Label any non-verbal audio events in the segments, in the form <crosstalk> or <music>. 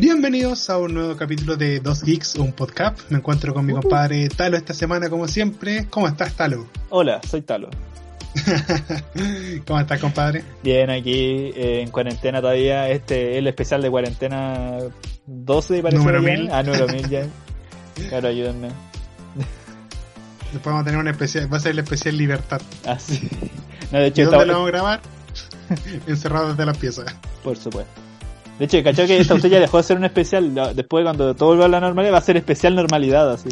Bienvenidos a un nuevo capítulo de Dos Geeks, un podcast. Me encuentro con mi compadre Talo esta semana, como siempre. ¿Cómo estás, Talo? Hola, soy Talo. <laughs> ¿Cómo estás, compadre? Bien, aquí eh, en cuarentena todavía. Este es el especial de cuarentena 12, parece. Número ya. mil. Ah, número 1000 ya. <laughs> Claro, ayúdenme. Después vamos a tener un especial, va a ser el especial Libertad. Así. No, de ¿Y hecho, dónde estaba- lo vamos a grabar? <laughs> Encerrados desde la pieza. por supuesto. De hecho, ¿cachai que esta usted ya dejó de ser un especial? Después, cuando todo vuelva a la normalidad, va a ser especial normalidad, así.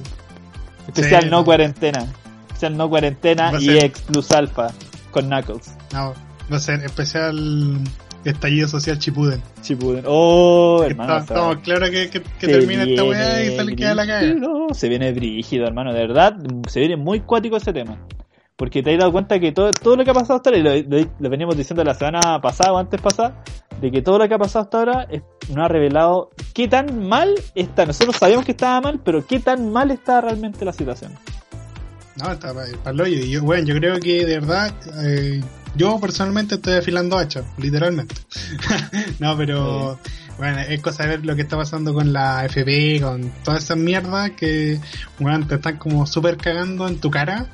Especial Sí, no no. cuarentena. Especial no cuarentena y ser- X plus alfa con Knuckles. No, va a ser especial estallido social Chipuden. Chipuden. Oh, hermano. Estamos claros que, que, termina esta weá y sale queda la brígido, Se viene brígido, hermano. De verdad, se viene muy cuático ese tema. Porque te has dado cuenta que todo, todo lo que ha pasado hasta ahora, y lo, lo- lo veníamos diciendo la semana pasada o antes pasada, de que todo lo que ha pasado hasta ahora es- nos ha revelado qué tan mal está. Nosotros sabíamos que estaba mal, pero qué tan mal está realmente la situación. No, está para el yo, bueno, yo creo que de verdad, eh, yo personalmente estoy afilando hacha, literalmente. <laughs> no, pero bueno, es cosa de ver lo que está pasando con la FP, con todas esas mierdas que, bueno, te están como súper cagando en tu cara.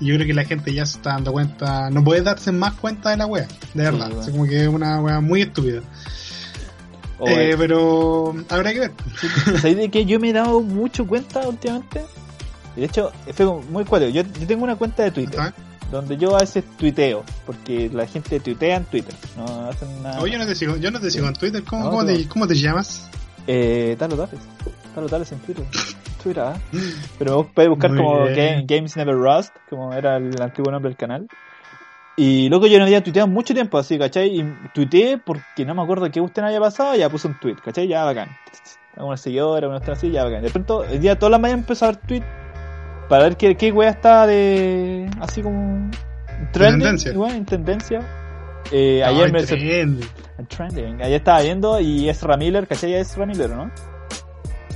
Y yo creo que la gente ya se está dando cuenta, no puede darse más cuenta de la wea, de verdad. bueno. Así como que es una wea muy estúpida. O, Eh, pero habrá que ver. <laughs> ¿Sabéis de que yo me he dado mucho cuenta últimamente? De hecho, fue muy cuático. Yo, yo tengo una cuenta de Twitter. Donde yo a veces tuiteo, porque la gente tuitea en Twitter, no hacen nada. Oye, yo no te sigo, yo no te sigo en Twitter. ¿Cómo, No, cómo, te, ¿Cómo te llamas? Eh, Talo Tales, Talo Tales en Twitter, <laughs> Twitter, ¿ah? pero podés buscar Muy como. Game- Games Never Rust, como era el antiguo nombre del canal. Y loco, yo no había tuiteado mucho tiempo así, ¿cachai? Y tuiteé porque no me acuerdo qué usted había pasado, ya puse un tweet, ¿cachai? Ya bacán. Una seguidora, una así, ya bacán. De pronto, el día todas las mañanas empecé a ver tweet para ver qué, qué wea estaba de. así como. Trending, tendencia. igual, en tendencia. Eh, No, ayer me. Trending. Ayer estaba viendo y Ezra Miller, ¿cachai? Ya Ezra Miller, ¿no?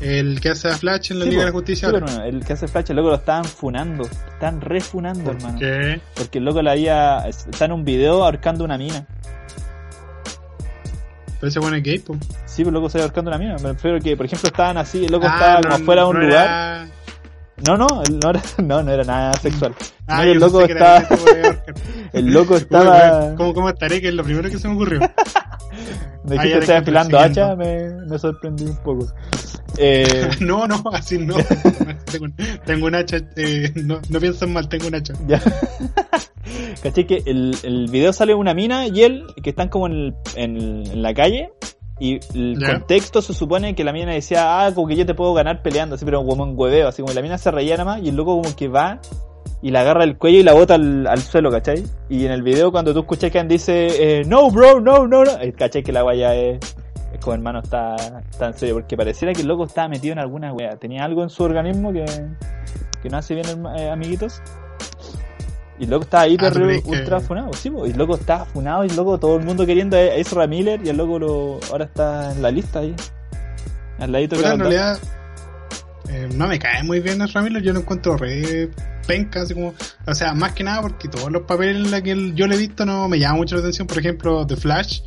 El que hace a Flash en la Sí, Liga de la. Justicia. Sí, ahora. pero no, el que hace Flash, el loco lo estaban funando. Están refunando, hermano. ¿Qué? Porque el loco la había. Está en un video ahorcando una mina. Pero ese bueno es gay, po. Sí, pero el loco se ahorcando una mina. Me refiero que, por ejemplo, estaban así, el loco Ah, estaba no, como afuera de un no lugar. era- No, no, no era, <laughs> no, no era nada sexual. Ah, <laughs> el loco estaba. El loco estaba. weón, ¿Cómo, ¿Cómo estaré? Que es lo primero que se me ocurrió. <laughs> Me dijiste te que estaba afilando hacha, me, me sorprendí un poco. Eh, <laughs> no, no, así no. tengo, tengo un hacha. Eh, no, no piensen mal, tengo un hacha. Ya. Caché que el, el video sale una mina y él, que están como en, el- en, en la calle, y el Ya. contexto se supone que la mina decía, ah, como que yo te puedo ganar peleando, así, pero como en hueveo, así como la mina se reía nada más, y el loco como que va y la agarra el cuello y la bota al, al suelo, ¿cachai? Y en el video cuando tú escuchas que dice, eh, no, bro, no, no, no, ¿cachai? Que la guaya es, es como hermano, está, en serio, porque pareciera que el loco estaba metido en alguna wea, tenía algo en su organismo que, que no hace bien, eh, amiguitos. Y el loco estaba hiper Ah, ¿tú crees que- ultra funado, sí, po, y el loco estaba funado y el loco todo el mundo queriendo a Ezra Miller y el loco lo, ahora está en la lista ahí. Al ladito que en realidad, eh, no me cae muy bien el Ramiro. Yo lo encuentro re penca, así como. O sea, más que nada porque todos los papeles en los que yo le he visto no me llaman mucho la atención. Por ejemplo, The Flash.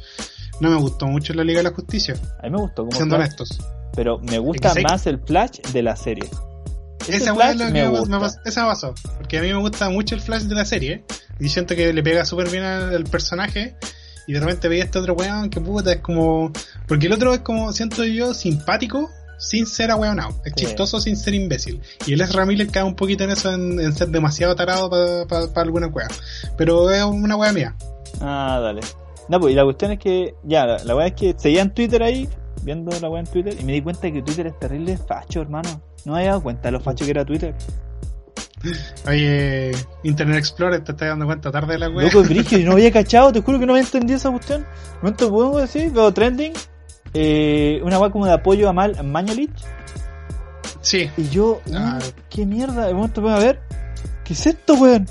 No me gustó mucho la Liga de la Justicia, A mí me gustó como siendo Flash, honestos. pero me gusta más el Flash de la serie. Ese Esa es lo que me esa pasó. Porque a mí me gusta mucho el Flash de la serie. Y siento que le pega súper bien al personaje. Y de repente veía este otro weón que puta es como. Porque el otro es como, siento yo, simpático. Sin ser aweonado, es Sí. chistoso sin ser imbécil. Y el Ezra Miller cae un poquito en eso, en, en ser demasiado tarado para alguna wea. Pero es una wea mía. Ah, dale. No, pues y la cuestión es que, ya, la, la weá es que seguía en Twitter ahí, viendo la weá en Twitter, y me di cuenta que Twitter es terrible facho, hermano. No me había dado cuenta de lo facho que era Twitter. Oye, Internet Explorer, te estás dando cuenta tarde de la wea. Loco, <laughs> brígido, no había cachado, te juro que no había entendido esa cuestión. No te puedo decir, veo trending, eh, una weá como de apoyo a, Mal, Mañalich, Sí. y yo, Ah. qué mierda, de momento voy a ver, ¿qué es esto, weón?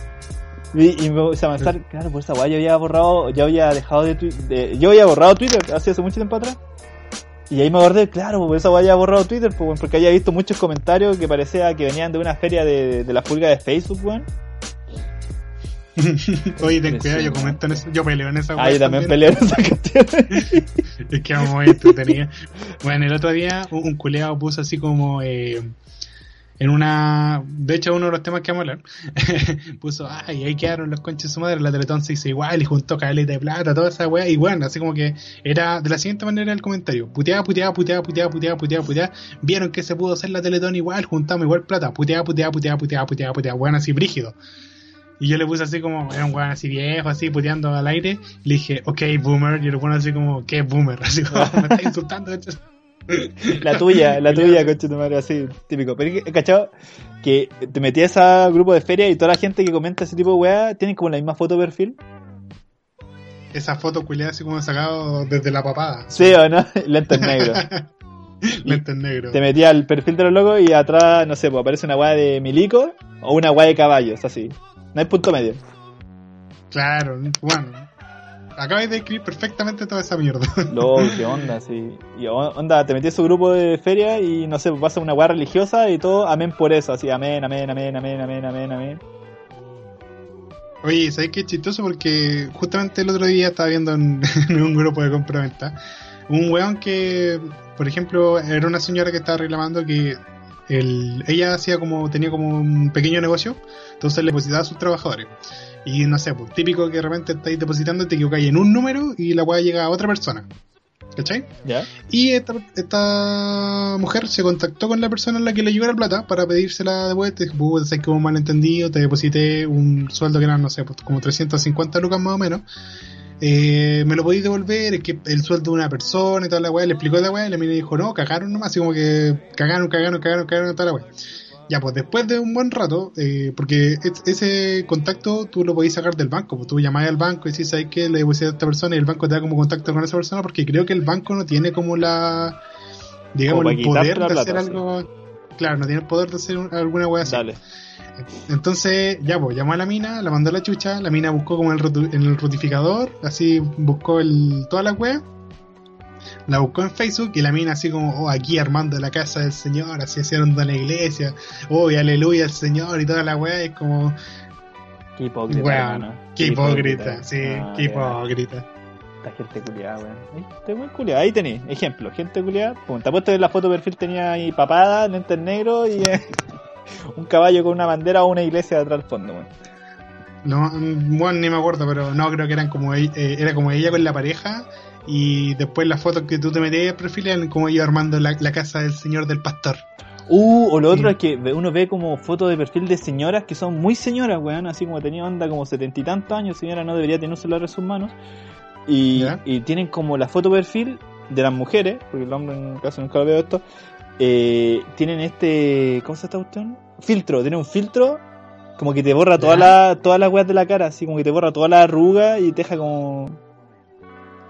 Y, y me puse a pensar, claro, por esa weá yo había borrado, yo había dejado de, de- yo había borrado Twitter hace, hace mucho tiempo atrás. Y ahí me acordé, claro, por esa weá había borrado Twitter, pues, porque había visto muchos comentarios que parecía que venían de una feria de, de la pulga de Facebook, weón. Oye, ten cuidado, yo comento en eso, yo peleo en esa Ah, yo también peleo en esa cuestión. Es que vamos muy entretenido. Bueno, el otro día un, un culeado puso así como eh, en una. De hecho, uno de los temas que vamos a hablar. puso, ay, ahí quedaron los conches de su madre. La Teletón se hizo igual y juntó caleta de plata, toda esa weá. Y bueno, así como que era de la siguiente manera el comentario: puteada, puteada, puteada, puteada, puteada, puteada, puteada. Vieron que se pudo hacer la Teletón igual, juntamos igual plata. Puteada, puteada, puteada, puteada, puteada, puteada. Bueno, así brígido. Y yo le puse así como, era un weón así viejo, así puteando al aire. Le dije, ok, boomer. Y el weón así como, ¿qué boomer? <laughs> Así como, me está insultando. esto". La tuya, <laughs> la tuya, coche tu madre, así, típico. Pero, es que, ¿cachado? Que te metías a grupo de feria y toda la gente que comenta ese tipo de weá tienen como la misma foto de perfil. Esa foto culiada así como sacado desde la papada. Sí o no, <laughs> lentes negros. Lentes negros. Te metías al perfil de los locos y atrás, no sé, pues aparece una weá de milico o una weá de caballos, así. No hay punto medio. Claro, bueno. Acabas de escribir perfectamente toda esa mierda. <laughs> Luego, qué onda, sí. Y onda, te metías a su grupo de feria y no sé, pues pasa una weá religiosa y todo, amén por eso, así, amén, amén, amén, amén, amén, amén, amén. Oye, ¿sabes qué es chistoso? Porque justamente el otro día estaba viendo en, <laughs> en un grupo de compra-venta un weón que, por ejemplo, era una señora que estaba reclamando que el, ella hacía como, tenía como un pequeño negocio, entonces le depositaba a sus trabajadores. Y no sé, pues típico que de repente estáis depositando y te equivocáis en un número y la weá llega a otra persona. ¿Cachai? ¿Ya? Y esta, esta mujer se contactó con la persona a la que le llegó la plata para pedírsela de vuelta. Dijo, puta, sé que hubo un malentendido, te deposité un sueldo que eran, no sé, pues, como 350 lucas más o menos. Eh, me lo podéis devolver, es que el sueldo de una persona y toda la weá. Le explicó la weá y la mina dijo, no, cagaron nomás, así como que cagaron, cagaron, cagaron, cagaron, toda la weá. Ya, pues después de un buen rato, eh, porque es- ese contacto tú lo podéis sacar del banco, pues tú llamás al banco y decís, ¿sabes qué? Le deposité a esta persona y el banco te da como contacto con esa persona porque creo que el banco no tiene como la, digamos, Como el poder de plata, hacer sí. algo, claro, no tiene el poder de hacer un- alguna wea así. Dale. Entonces, ya, pues llamó a la mina, la mandó a la chucha, la mina buscó como en el, en el rotificador, así buscó el, toda la web, la buscó en Facebook y la mina así como, oh, aquí armando la casa del Señor, así hicieron de la iglesia, oh, y aleluya al Señor y toda la wea, es como, Qué hipócrita, weón, hermano. qué hipócrita, sí, Ah, qué hipócrita. Esta gente culiada, weón. Este muy culiada. Ahí tenéis, ejemplo, gente culiada. Apuesto que en la foto de perfil tenía ahí papada, lentes negros y eh, un caballo con una bandera o una iglesia detrás al fondo, weón. No, bueno, ni me acuerdo, pero no, creo que eran como ella, eh, era como ella con la pareja y después las fotos que tú te metías de perfil eran como ellos armando la, la casa del Señor del Pastor. Uh, o lo otro es que uno ve como fotos de perfil de señoras que son muy señoras, weón, así como tenía onda como setenta y tantos años, señora no debería tener un celular en sus manos. Y, y tienen como la foto perfil de las mujeres, porque el hombre en caso nunca lo veo esto, eh, tienen este, ¿cómo se esta cuestión? Filtro, tiene un filtro como que te borra todas las todas las weas de la cara, así como que te borra toda la arruga y te deja como...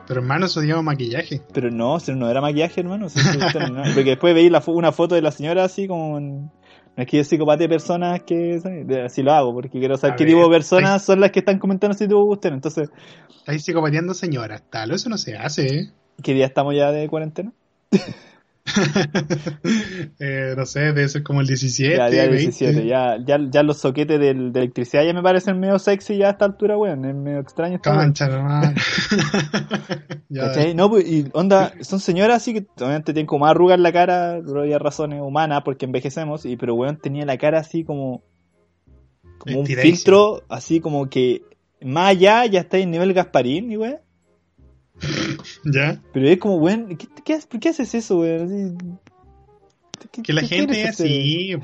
Pero hermano, eso se llama maquillaje. Pero no, si no era maquillaje, hermano. si no- Porque después veis la fo- una foto de la señora así como... en- No es que yo psicopate personas que... De- Así lo hago, porque quiero saber A qué ver, tipo de personas son las que están comentando tipo de cuestiones. Entonces, Estáis psicopateando señoras, tal, eso no se hace, ¿eh? ¿qué día estamos ya de cuarentena? <laughs> Eh, no sé, debe ser como el 17, ya, día 20. 17. Ya, ya, ya los soquetes del- de electricidad ya me parecen medio sexy ya a esta altura, weón. Es medio extraño esta nomás. <laughs> <laughs> ya, ¿Cachai? No, pues, y onda, son señoras así que obviamente tienen como más arrugas en la cara, por obvias razones humanas, porque envejecemos, y pero weón tenía la cara así como, como un filtro, así como que más allá ya está en nivel Gasparín, y weón. <laughs> ya. Pero es como, weón, ¿qué, qué, ¿por qué haces eso, weón? Así- ¿qué- Que la gente es así.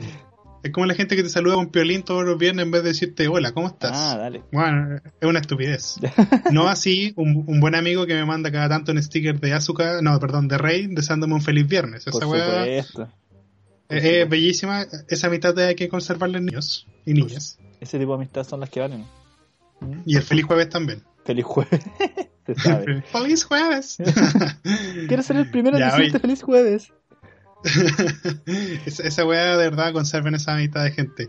Es como la gente que te saluda con piolín todos los viernes en vez de decirte hola, ¿cómo estás? Ah, dale. Bueno, es una estupidez. <laughs> No así, un, un buen amigo que me manda cada tanto un sticker de Azuka, no, perdón, de Rey, deseándome un feliz viernes. Por Esa weá supuesto. es, es bellísima. Esa mitad hay que conservarla en niños y niñas. Ese tipo de amistades son las que valen. Y el feliz jueves también. Feliz jueves. <laughs> Se sabe. ¡Feliz jueves! <laughs> Quiero ser el primero en decirte feliz jueves. <laughs> esa, esa weá de verdad conserven esa amistad de gente.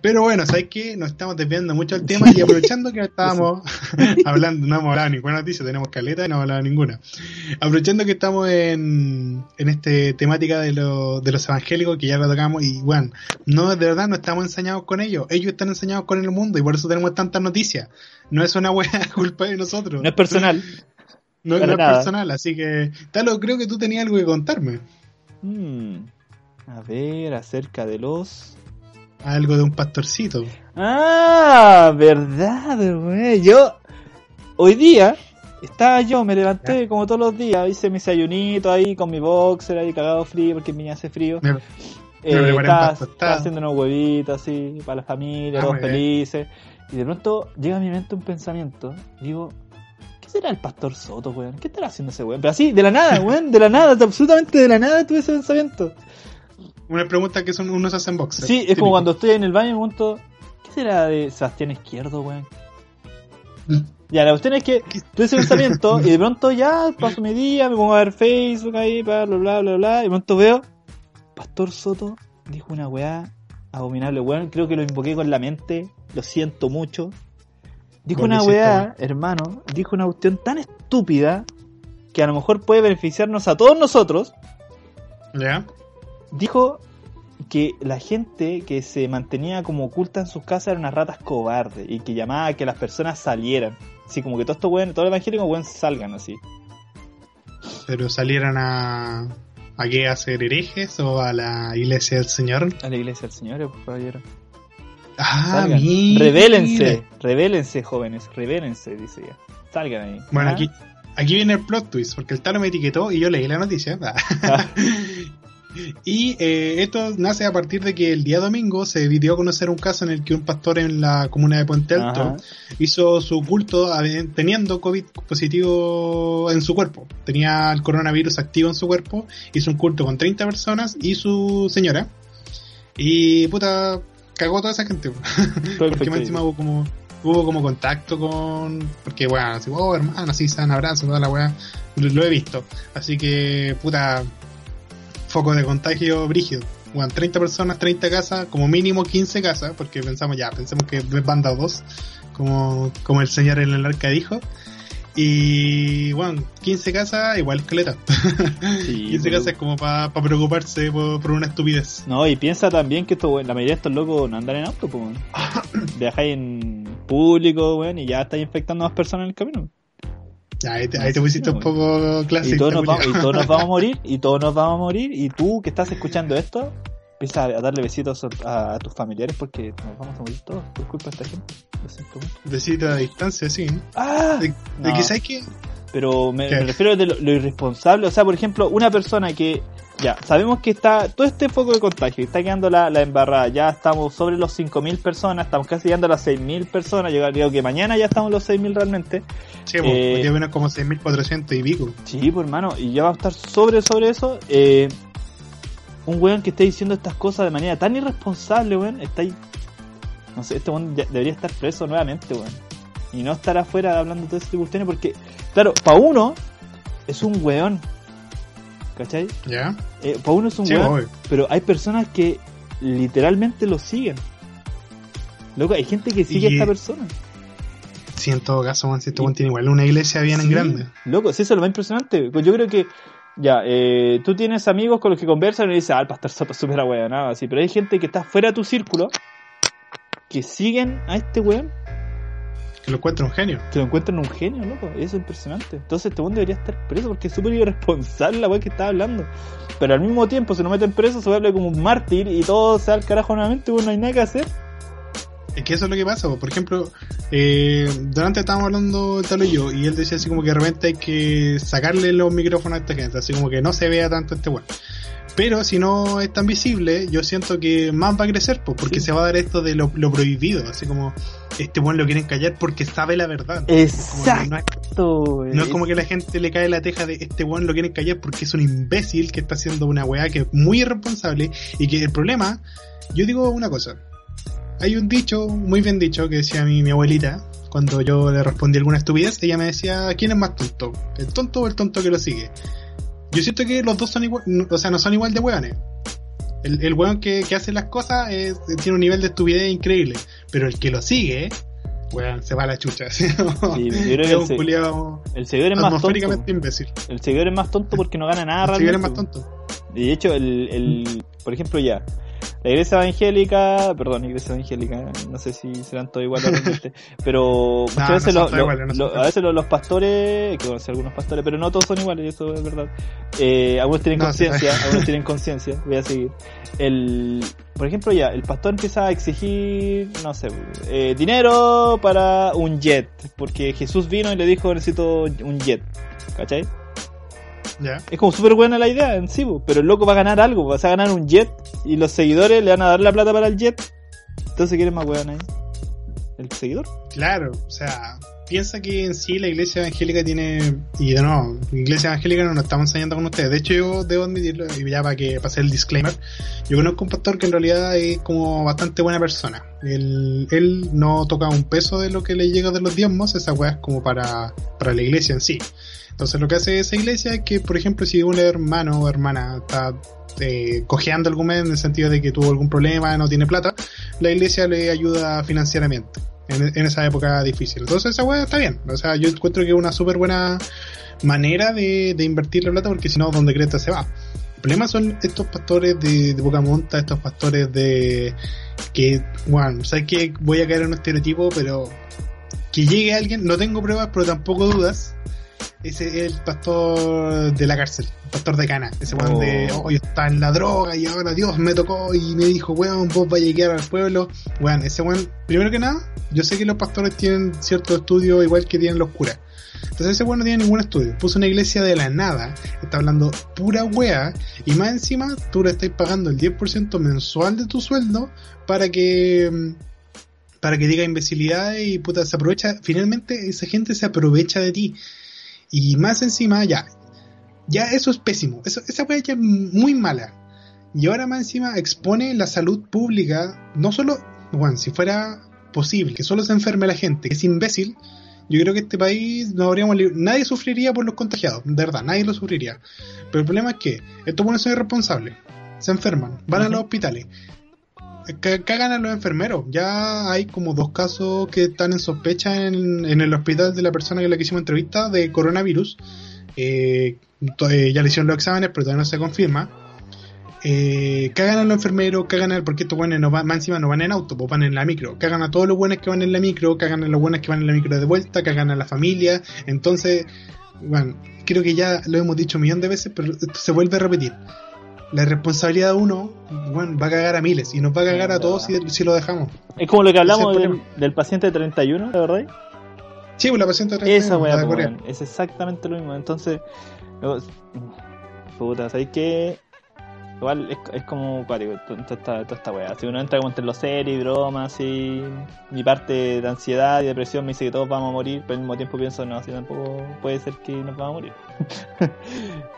Pero bueno, ¿sabes qué? Nos estamos desviando mucho del tema y aprovechando que estábamos <laughs> hablando, no hemos hablado de ninguna noticia, tenemos caleta y no hemos hablado de ninguna. Aprovechando que estamos en, en este temática de, lo, de los evangélicos, que ya lo tocamos, y bueno, no, de verdad no estamos enseñados con ellos, ellos están enseñados con el mundo y por eso tenemos tantas noticias. No es una weá <laughs> culpa de nosotros. No es personal. No, no es personal, así que, Talo, creo que tú tenías algo que contarme. Hmm, A ver, acerca de los... Algo de un pastorcito. Ah, verdad, güey. Yo, hoy día, estaba yo, me levanté como todos los días, hice mi desayunito ahí con mi boxer ahí cagado frío porque Viña hace frío. Me- Eh, estaba, tostado. estaba haciendo unos huevitos así para la familia, Ah, todos bien. felices. Y de pronto llega a mi mente un pensamiento. Digo, ¿qué será el pastor Soto, weón? ¿Qué estará haciendo ese weón? Pero así, de la nada, weón, de la nada, absolutamente de la nada tuve ese pensamiento. Una pregunta que son, uno se hace en boxer. Sí, es Típico. como cuando estoy en el baño y me pregunto, ¿qué será de Sebastián Izquierdo, weón? Ya, la cuestión es que tuve ese pensamiento <laughs> y de pronto ya paso mi día, me pongo a ver Facebook ahí, bla, bla, bla, bla, bla, y de pronto veo, Pastor Soto dijo una weá abominable, weón, creo que lo invoqué con la mente, lo siento mucho. Dijo una weá, hermano, dijo una cuestión tan estúpida que a lo mejor puede beneficiarnos a todos nosotros, ¿Ya? dijo que la gente que se mantenía como oculta en sus casas eran unas ratas cobardes y que llamaba a que las personas salieran. Así como que todos estos weones, todos los evangélicos salgan así. Pero salieran a. ¿A qué? ¿A ser herejes o a la iglesia del Señor? A la iglesia del Señor, por favor. Ah. Revélense, revélense jóvenes, revélense, dice ella. Salgan ahí. Bueno, ¿Ah? aquí, aquí viene el plot twist, porque el Talo me etiquetó y yo leí la noticia. Ah. <laughs> y eh, esto nace a partir de que el día domingo se dio a conocer un caso en el que un pastor en la comuna de Puente Alto Ajá. hizo su culto teniendo COVID positivo en su cuerpo. Tenía el coronavirus activo en su cuerpo, hizo un culto con 30 personas y su señora. Y puta, cagó toda esa gente. <laughs> porque más encima hubo como, hubo como contacto con. Porque bueno, así, oh hermano, así se dan abrazos, toda la weá. Lo, lo he visto. Así que, puta, foco de contagio brígido. Bueno, 30 personas, 30 casas, como mínimo 15 casas, porque pensamos ya, pensemos que van dado dos, como, como el señor en el arca dijo. Y bueno, 15 casas, igual escaleta. Sí, <laughs> 15 pero- casas es como para preocuparse por, por una estupidez. No, y piensa también que esto, la mayoría de estos locos no andan en auto, pues. <coughs> Viajáis en público, weón, y ya estáis infectando a más personas en el camino. Ahí te, ahí te pusiste es, un poco clásico. Y todos, nos vamos, y todos nos vamos a <laughs> morir, y todos nos vamos a morir, y tú que estás escuchando esto, empieza a darle besitos a, a tus familiares porque nos vamos a morir todos por culpa de esta gente. Lo siento mucho. Decirte a distancia, sí. ¡Ah! De, de No. que sabes que Pero me, refiero de lo, lo irresponsable. O sea, por ejemplo, una persona que ya sabemos que está todo este foco de contagio, está quedando la, la embarrada. Ya estamos sobre los 5.000 personas, estamos casi llegando a las 6.000 personas. Yo creo que mañana ya estamos los 6.000 realmente. Sí, pues, Eh, hoy día vienen como 6.400 y pico. Sí, pues hermano, y ya va a estar sobre sobre eso. Eh, un weón que esté diciendo estas cosas de manera tan irresponsable, weón, está ahí. No sé, este weón debería estar preso nuevamente, weón. Y no estar afuera hablando todo ese tipo de cuestiones porque, claro, pa' uno es un weón. ¿Cachai? ¿Ya? Eh, pa' uno es un Sí, weón, pero hay personas que literalmente lo siguen. Loco, hay gente que sigue a Y- esta persona. Sí, en todo caso, man, si este weón tiene igual una iglesia bien en Sí, grande. Loco, sí, eso es lo más impresionante. Pues Yo creo que, ya, eh, tú tienes amigos con los que conversan y dices, ah, el pastor Soto es súper nada así. Pero hay gente que está fuera de tu círculo que siguen a este weón Que lo encuentra un genio. que lo encuentran un genio, loco. Eso es impresionante. Entonces este weón debería estar preso porque es súper irresponsable la weón que está hablando. Pero al mismo tiempo, si no meten preso, se vuelve como un mártir y todo se va al carajo nuevamente, weón, no hay nada que hacer. Es que eso es lo que pasa. po. Por ejemplo, eh, durante estábamos hablando tal y yo, y él decía así como que de repente hay que sacarle los micrófonos a esta gente, así como que no se vea tanto este weón. Pero si no es tan visible, yo siento que más va a crecer, pues, porque Sí. se va a dar esto de lo, lo prohibido, así como este weón lo quieren callar porque sabe la verdad. No es- Exacto. No es como que la gente le cae la teja de este weón lo quieren callar porque es un imbécil que está haciendo una weá que es muy irresponsable y que el problema, yo digo una cosa, hay un dicho, muy bien dicho, que decía mi, mi abuelita, cuando yo le respondí alguna estupidez, ella me decía, ¿quién es más tonto? ¿El tonto o el tonto que lo sigue? yo siento que los dos son igual, o sea, no son igual de weones. El, el weón que, que hace las cosas es- tiene un nivel de estupidez increíble, pero el que lo sigue, weón, se va a la chucha. <laughs> ¿sí? yo creo que es el un se- culiao El seguidor es más tonto. imbécil. El seguidor es más tonto porque no gana nada El seguidor es realmente. más tonto. Y de hecho, el, el, por ejemplo, ya, la iglesia evangélica, perdón, iglesia evangélica, no sé si serán todos iguales <laughs> realmente, pero muchas no veces, los- los- iguales, no los- a veces los, los pastores, que conocer algunos pastores, pero no todos son iguales, eso es verdad. Eh, algunos tienen No, conciencia, algunos tienen <laughs> conciencia, voy a seguir. El, por ejemplo, ya, el pastor empieza a exigir, no sé, eh, dinero para un jet, porque Jesús vino y le dijo necesito un jet, ¿cachai? Es como súper buena la idea en sí, pero el loco va a ganar algo, va a ganar un jet y los seguidores le van a dar la plata para el jet. Entonces, ¿quién es más weón ahí? ¿El seguidor? Claro, o sea, piensa que en sí la iglesia evangélica tiene, y de nuevo, la iglesia evangélica no nos estamos enseñando con ustedes. De hecho, yo debo admitirlo, y ya para que pase el disclaimer, yo conozco un pastor que en realidad es como bastante buena persona. Él, él no toca un peso de lo que le llega de los diezmos, esa weá es como para, para la iglesia en sí. Entonces lo que hace esa iglesia es que, por ejemplo, si un hermano o hermana está eh, cojeando algún mes en el sentido de que tuvo algún problema, no tiene plata, la iglesia le ayuda financieramente en, esa época difícil. Entonces esa weá está bien. O sea, yo encuentro que es una súper buena manera de, invertir la plata porque si no, donde cresta se va. El problema son estos pastores de, de boca monta, estos pastores de que, bueno, sabes que voy a caer en un estereotipo, pero que llegue alguien, no tengo pruebas, pero tampoco dudas. Ese es el pastor de la cárcel, el pastor de cana. Ese weón Oh. de, hoy está en la droga y ahora Dios me tocó y me dijo, weón, vos vas a llegar al pueblo. Weón, ese weón, primero que nada, yo sé que los pastores tienen cierto estudio igual que tienen los curas. Entonces ese weón no tiene ningún estudio. Puso una iglesia de la nada, está hablando pura wea, y más encima tú le estás pagando el 10% mensual de tu sueldo para que mm, para que diga imbecilidades y puta se aprovecha, finalmente esa gente se aprovecha de ti. Y más encima, ya, ya eso es pésimo, eso, esa wea ya es muy mala. Y ahora más encima expone la salud pública, no solo, bueno, si fuera posible que solo se enferme la gente, que es imbécil, yo creo que este país no habríamos nadie sufriría por los contagiados, de verdad, nadie lo sufriría. Pero el problema es que estos buenos son irresponsables, se enferman, van a los hospitales, cagan a los enfermeros. Ya hay como dos casos que están en sospecha en, el hospital de la persona que la que hicimos entrevista de coronavirus. Eh, eh, ya le hicieron los exámenes, pero todavía no se confirma. Eh, cagan a los enfermeros, cagan a, porque estos buenos no van, más encima no van en auto, pues van en la micro. Cagan a todos los buenos que van en la micro, cagan a los buenos que van en la micro de vuelta, cagan a la familia. Entonces, bueno, creo que ya lo hemos dicho un millón de veces, pero se vuelve a repetir. La responsabilidad de uno, bueno, va a cagar a miles y nos va a cagar a todos si, si lo dejamos. Es como lo que hablamos del, del paciente 31, ¿de verdad? Sí, pues la paciente Esa weá, la de po, Corea. weón. es exactamente lo mismo. Entonces, puta, ¿sabes qué? Igual es, es como cuático, to- toda esta, weá. Si uno entra como entre los series y bromas, y mi parte de ansiedad y depresión me dice que todos vamos a morir, pero al mismo tiempo pienso, no, así tampoco puede ser que nos vamos a morir. <laughs>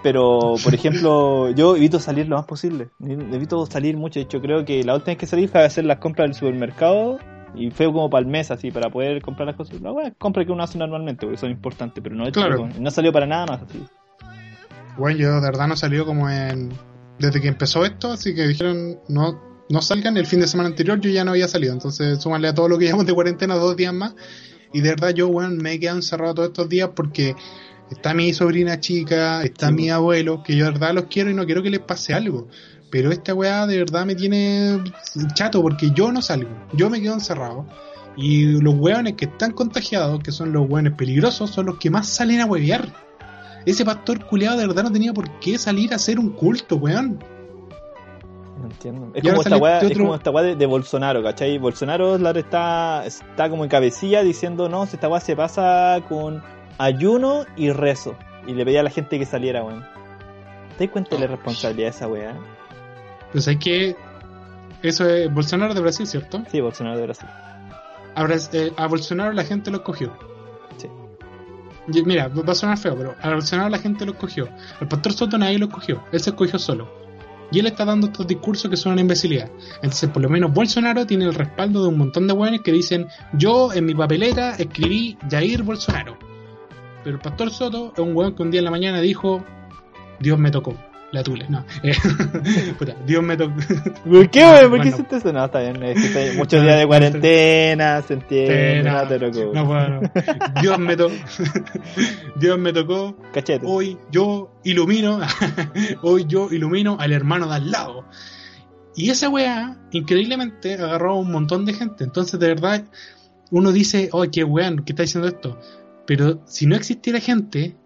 pero, por ejemplo, yo evito salir lo más posible. Evito salir mucho. De hecho, creo que la última vez que salí fue a hacer las compras del supermercado y fue como para el mes, así, para poder comprar las cosas. La weá, compra que uno hace normalmente, porque son importantes, pero no, Claro. no salió para nada más, así. Bueno, yo de verdad no salió como en. Desde que empezó esto, así que dijeron no, no salgan. El fin de semana anterior yo ya no había salido. Entonces, súmale a todo lo que llevamos de cuarentena dos días más. Y de verdad, yo, bueno, me he quedado encerrado todos estos días porque está mi sobrina chica, está Sí, mi abuelo, que yo de verdad los quiero y no quiero que les pase algo. Pero esta weá de verdad me tiene chato porque yo no salgo. Yo me quedo encerrado. Y los weones que están contagiados, que son los weones peligrosos, son los que más salen a huevear. Ese pastor culeado de verdad no tenía por qué salir a hacer un culto, weón. No entiendo. Es como esta weá, este es como esta weá de, de Bolsonaro, ¿cachai? Bolsonaro claro, está, está como en cabecilla diciendo, no, si esta weá se pasa con ayuno y rezo. Y le pedía a la gente que saliera, weón. ¿Te das cuenta de la responsabilidad de esa weá? Pues hay que. Eso es Bolsonaro de Brasil, ¿cierto? Sí, Bolsonaro de Brasil. A, eh, a Bolsonaro la gente lo escogió. Sí. Mira, va a sonar feo, pero a Bolsonaro la gente lo escogió. El pastor Soto nadie lo escogió. Él se escogió solo. Y él está dando estos discursos que son una imbecilidad. Entonces, por lo menos Bolsonaro tiene el respaldo de un montón de weones que dicen: Yo en mi papeleta escribí Jair Bolsonaro. Pero el pastor Soto es un weón que un día en la mañana dijo: Dios me tocó. La tule, no. <laughs> Eh, puta, Dios me tocó. <laughs> ¿Por qué, weón? ¿Por qué hiciste eso? No, está bien. Es que está- <laughs> muchos días de cuarentena, se entiende. no, No te no, bueno. Dios me tocó. Dios me tocó. Cachete. Hoy yo ilumino. Hoy yo ilumino al hermano de al lado. Y esa weá, increíblemente, agarró a un montón de gente. Entonces, de verdad, uno dice, oh, qué weón, ¿qué está diciendo esto? Pero si no existiera gente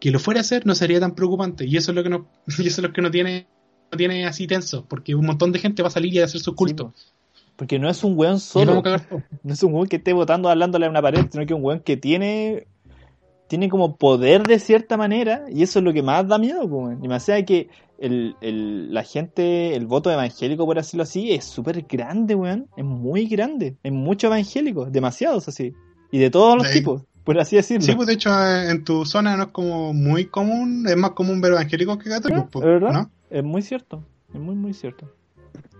que lo fuera a hacer, no sería tan preocupante. Y eso es lo que no, <laughs> y eso es lo que no tiene, no tiene así tenso. Porque un montón de gente va a salir y a hacer sus cultos. Sí, po. Porque no es un weón solo. <laughs> No es un weón que esté votando hablándole a una pared, sino que un weón que tiene tiene como poder de cierta manera y eso es lo que más da miedo, weón. Y más de que el, el- la gente, el voto evangélico, por decirlo así, es súper grande, weón. Es muy grande. Hay muchos evangélicos, demasiados así. Y de todos los tipos, por así decirlo. Sí, pues de hecho eh, en tu zona no es como muy común, es más común ver evangélicos que católicos, ¿es verdad? ¿no? Es muy cierto. Es muy, muy cierto.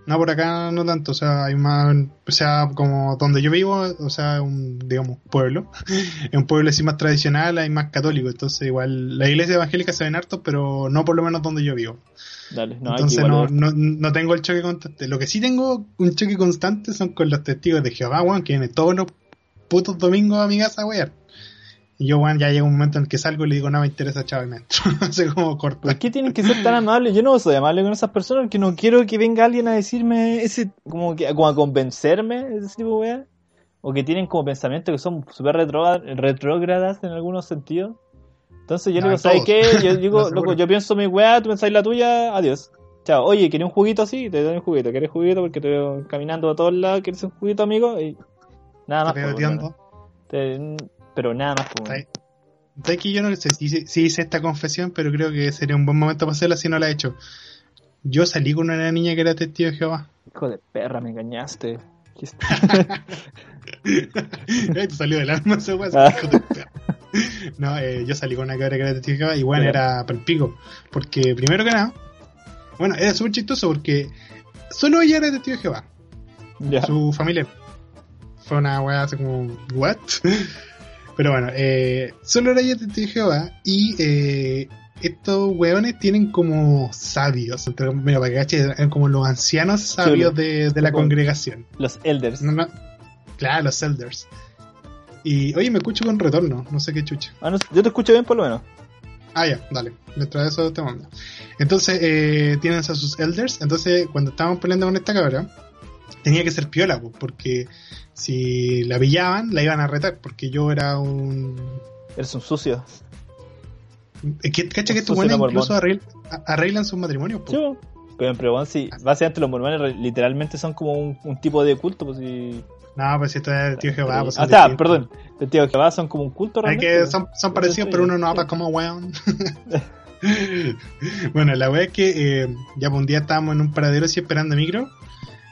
No, por acá no tanto, o sea, hay más, o sea, como donde yo vivo, o sea, un, digamos, pueblo, <laughs> es un pueblo así más tradicional, hay más católicos, entonces igual, la iglesia evangélica se ven hartos, pero no por lo menos donde yo vivo. Dale, no, entonces no, no, no tengo el choque constante. Lo que sí tengo un choque constante son con los testigos de Jehová, weón, que vienen todos los putos domingos a mi casa, weón. Y yo, weón, ya llega un momento en el que salgo y le digo, no me interesa, chavo, y me entro. <laughs> Así como corto. ¿Por qué tienen que ser tan amables? Yo no soy amable con esas personas porque no quiero que venga alguien a decirme ese, como que, como a convencerme, ese tipo de weá. O que tienen como pensamientos que son súper retrógra- retrógradas en algunos sentidos. Entonces yo No, digo, ¿sabes qué? Yo <laughs> digo, aseguro. loco, yo pienso mi weá, tú pensáis la tuya, adiós. Chao, oye, ¿querés un juguito así? Te doy un juguito. ¿Querés juguito? Porque te veo caminando a todos lados. ¿Quieres un juguito, amigo? Y nada más. Te veo Pero nada más. weón. Ahí. ¿Sabes que yo no sé si, si hice esta confesión, pero creo que sería un buen momento para hacerla si no la he hecho? Yo salí con una niña que era testigo de Jehová. Hijo de perra, me engañaste. ¿Qué <laughs> te salió del alma ese weón, Ah. hijo de perra. No, eh, yo salí con una cabra que era testigo de Jehová y bueno, Ya. era para el pico. Porque primero que nada, bueno, era súper chistoso porque solo ella era testigo de Jehová. Ya. Su familia fue una weá así como, ¿what? Pero bueno, eh, solo testigo de Jehová y eh, estos weones tienen como sabios, entre, mira, para que caches, eran como los ancianos sabios de, de la congregación. Los elders. No, no. Claro, los elders. Y oye, me escucho con retorno, no sé qué chucha. Ah, no, yo te escucho bien por lo menos. Ah, ya, dale. Mientras eso te mando. Entonces, eh, tienen a sus elders. Entonces, cuando estábamos peleando con esta cabra, tenía que ser piola, po, porque si la pillaban, la iban a retar, porque yo era un. Eres un sucio. Es que, cacha que estos buenos incluso arregl- a- arreglan sus matrimonios, po. Yo. Pero, pero bueno, sí, básicamente los mormones literalmente son como un, un tipo de culto, pues sí. No, pues si esto es tío Jehová, pues ah, está, perdón. El tío Jehová son como un culto Hay realmente. que son, parecidos, pero uno no sí. habla como weón. <laughs> bueno, la wea es que eh, ya pues, un día estábamos en un paradero así esperando micro.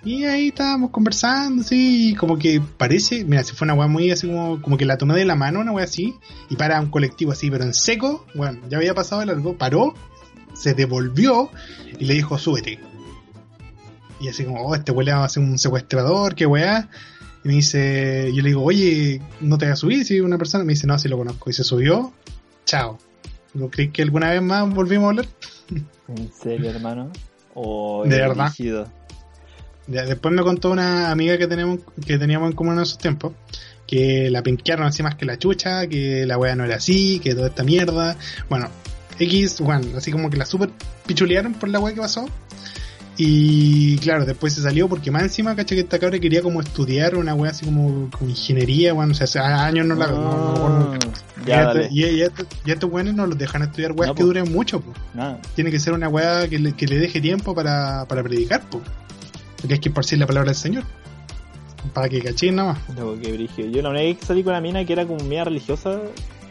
Y ahí estábamos conversando, así, y como que parece, mira, si fue una weá muy así como, como que la tomé de la mano, una weá así, y para un colectivo así, pero en seco, bueno, ya había pasado el algo, paró, se devolvió y le dijo, súbete. Y así como, oh, este huele a ser un secuestrador, qué weá. Y me dice, yo le digo, oye, no te vas a subir si una persona. Me dice, no, si lo conozco. Y se subió, chao. ¿No crees que alguna vez más volvimos a hablar? ¿En serio, hermano? O De verdad. dirigido. Ya, después me contó una amiga que tenemos que teníamos en común en esos tiempos que la pinquearon así más que la chucha, que la wea no era así, que toda esta mierda. Bueno, X, bueno, así como que la super pichulearon por la wea que pasó. Y claro, después se salió porque más encima, caché que esta cabra quería como estudiar una wea así como, como ingeniería, bueno, o sea, hace años no la no, no. Ah, ya, y, dale. y, y y estos weones no los dejan estudiar weas No, que po. duren mucho. Tiene que ser una wea que le, que le deje tiempo para, para predicar, po. Porque hay que esparcir la palabra del Señor. Para que cachín nada más. Qué brígido. Yo la única vez que salí con una mina que era como mía religiosa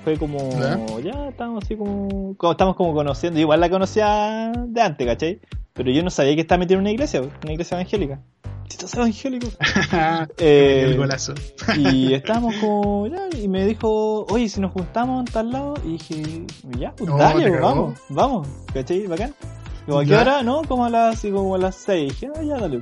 fue como. ¿Ya? Ya, estábamos así como. estamos como conociendo. Igual la conocía de antes, ¿cachai? Pero yo no sabía que estaba metido en una iglesia, una iglesia evangélica. Estos evangélicos. <laughs> Eh, el golazo. y estábamos como, ya, y me dijo, oye, si nos juntamos en tal lado, y dije, ya, pues Oh, dale, vamos, vamos, ¿cachai? Bacán. Como, ¿a qué hora? No, como a las, como a las seis. Dije, ah, ya, dale.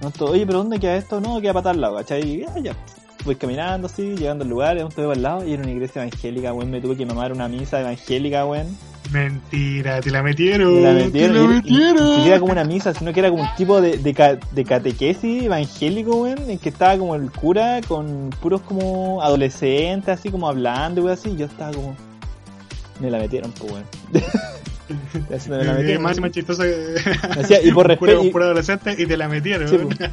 No, todo, oye, pero ¿dónde queda esto? No, queda para tal lado, ¿cachai? Y ya, ya. Voy caminando así, llegando al lugar, un al lado, y era una iglesia evangélica, weón, me tuve que mamar una misa evangélica, weón. Mentira, te la metieron. Me la Te metieron. la y- y- metieron. Ni siquiera como una misa, sino que era como un tipo de, de, ca- de catequesis evangélico, weón, en que estaba como el cura con puros como adolescentes, así como hablando, weón, así. y yo estaba como. Me la metieron, pues, weón. <laughs> <laughs> Así me la Eh, metieron. más, más chistoso que. Decía, y <laughs> por respeto. Y, adolescente y te la metieron. Sí, pues.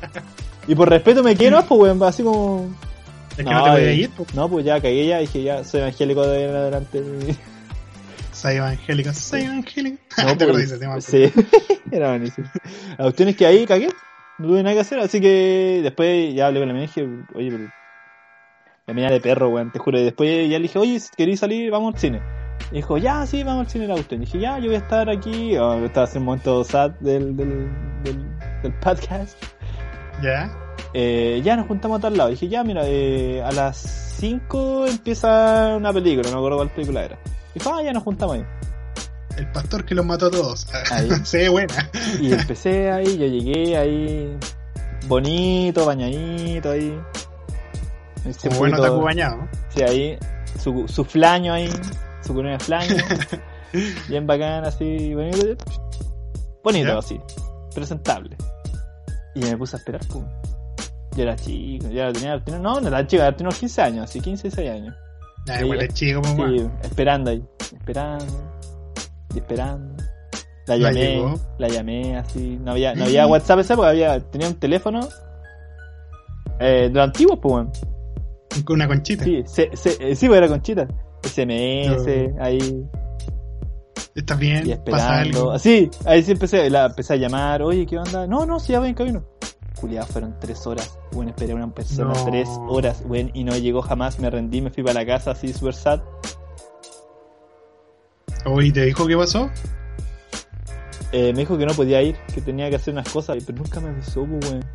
y por respeto me quedé, no, pues, weón, así como. Es que no, te eh, podías ir, pues. No, pues ya cagué ya, dije ya, soy evangélico de ahí en adelante. Soy evangélica, soy evangélica. No, <laughs> ¿Te pues, tema? Sí, era buenísimo. La cuestión es que ahí cagué, no tuve nada que hacer, así que después ya hablé con la mina y dije, oye, pero la mina de perro, weón, te juro. Y después ya le dije, oye, si queréis salir, vamos al cine. Y dijo, ya, sí, vamos al cine la cuestión. Y dije, ya, yo voy a estar aquí. Oh, estaba haciendo un momento sad del, del, del, del podcast. Ya. Eh, ya nos juntamos a tal lado. dije, ya, mira, eh, a las 5 empieza una película, no me acuerdo cuál película era. Dijo, ah, ya nos juntamos ahí. El pastor que los mató a todos. Ahí. <laughs> Se ve buena. Y empecé ahí, yo llegué ahí, bonito, bañadito ahí. Como bueno taco bañado. Sí, ahí, su, su flaño ahí, su corona flaño, <laughs> bien bacán, así, bonito. Bonito, ¿Ya? así, presentable. Y me puse a esperar, pues. Yo era chico, ya tenía, tenía- no, no era chico, tenía unos 15 años, así, 15, 16 años. Ya, Sí, igual es chico, pues, Sí, esperando ahí, esperando, y esperando. La La llamé, la llamé así, no había, no había WhatsApp esa porque había, tenía un teléfono eh, de los antiguos, pues weón. Con una conchita. Sí, se, se, eh, sí, pues era conchita. SMS, ahí, ¿Estás bien? y ¿Pasa algo? Así, ahí sí empecé, la, empecé a llamar, oye, ¿qué onda? No, no, si ya voy en camino. Julián, fueron tres horas. Bueno, esperé a una persona No. tres horas, bueno, y no llegó jamás. Me rendí, me fui para la casa así, super sad. Oye, ¿te dijo qué pasó? Eh, me dijo que no podía ir, que tenía que hacer unas cosas, pero nunca me avisó, pues, weón.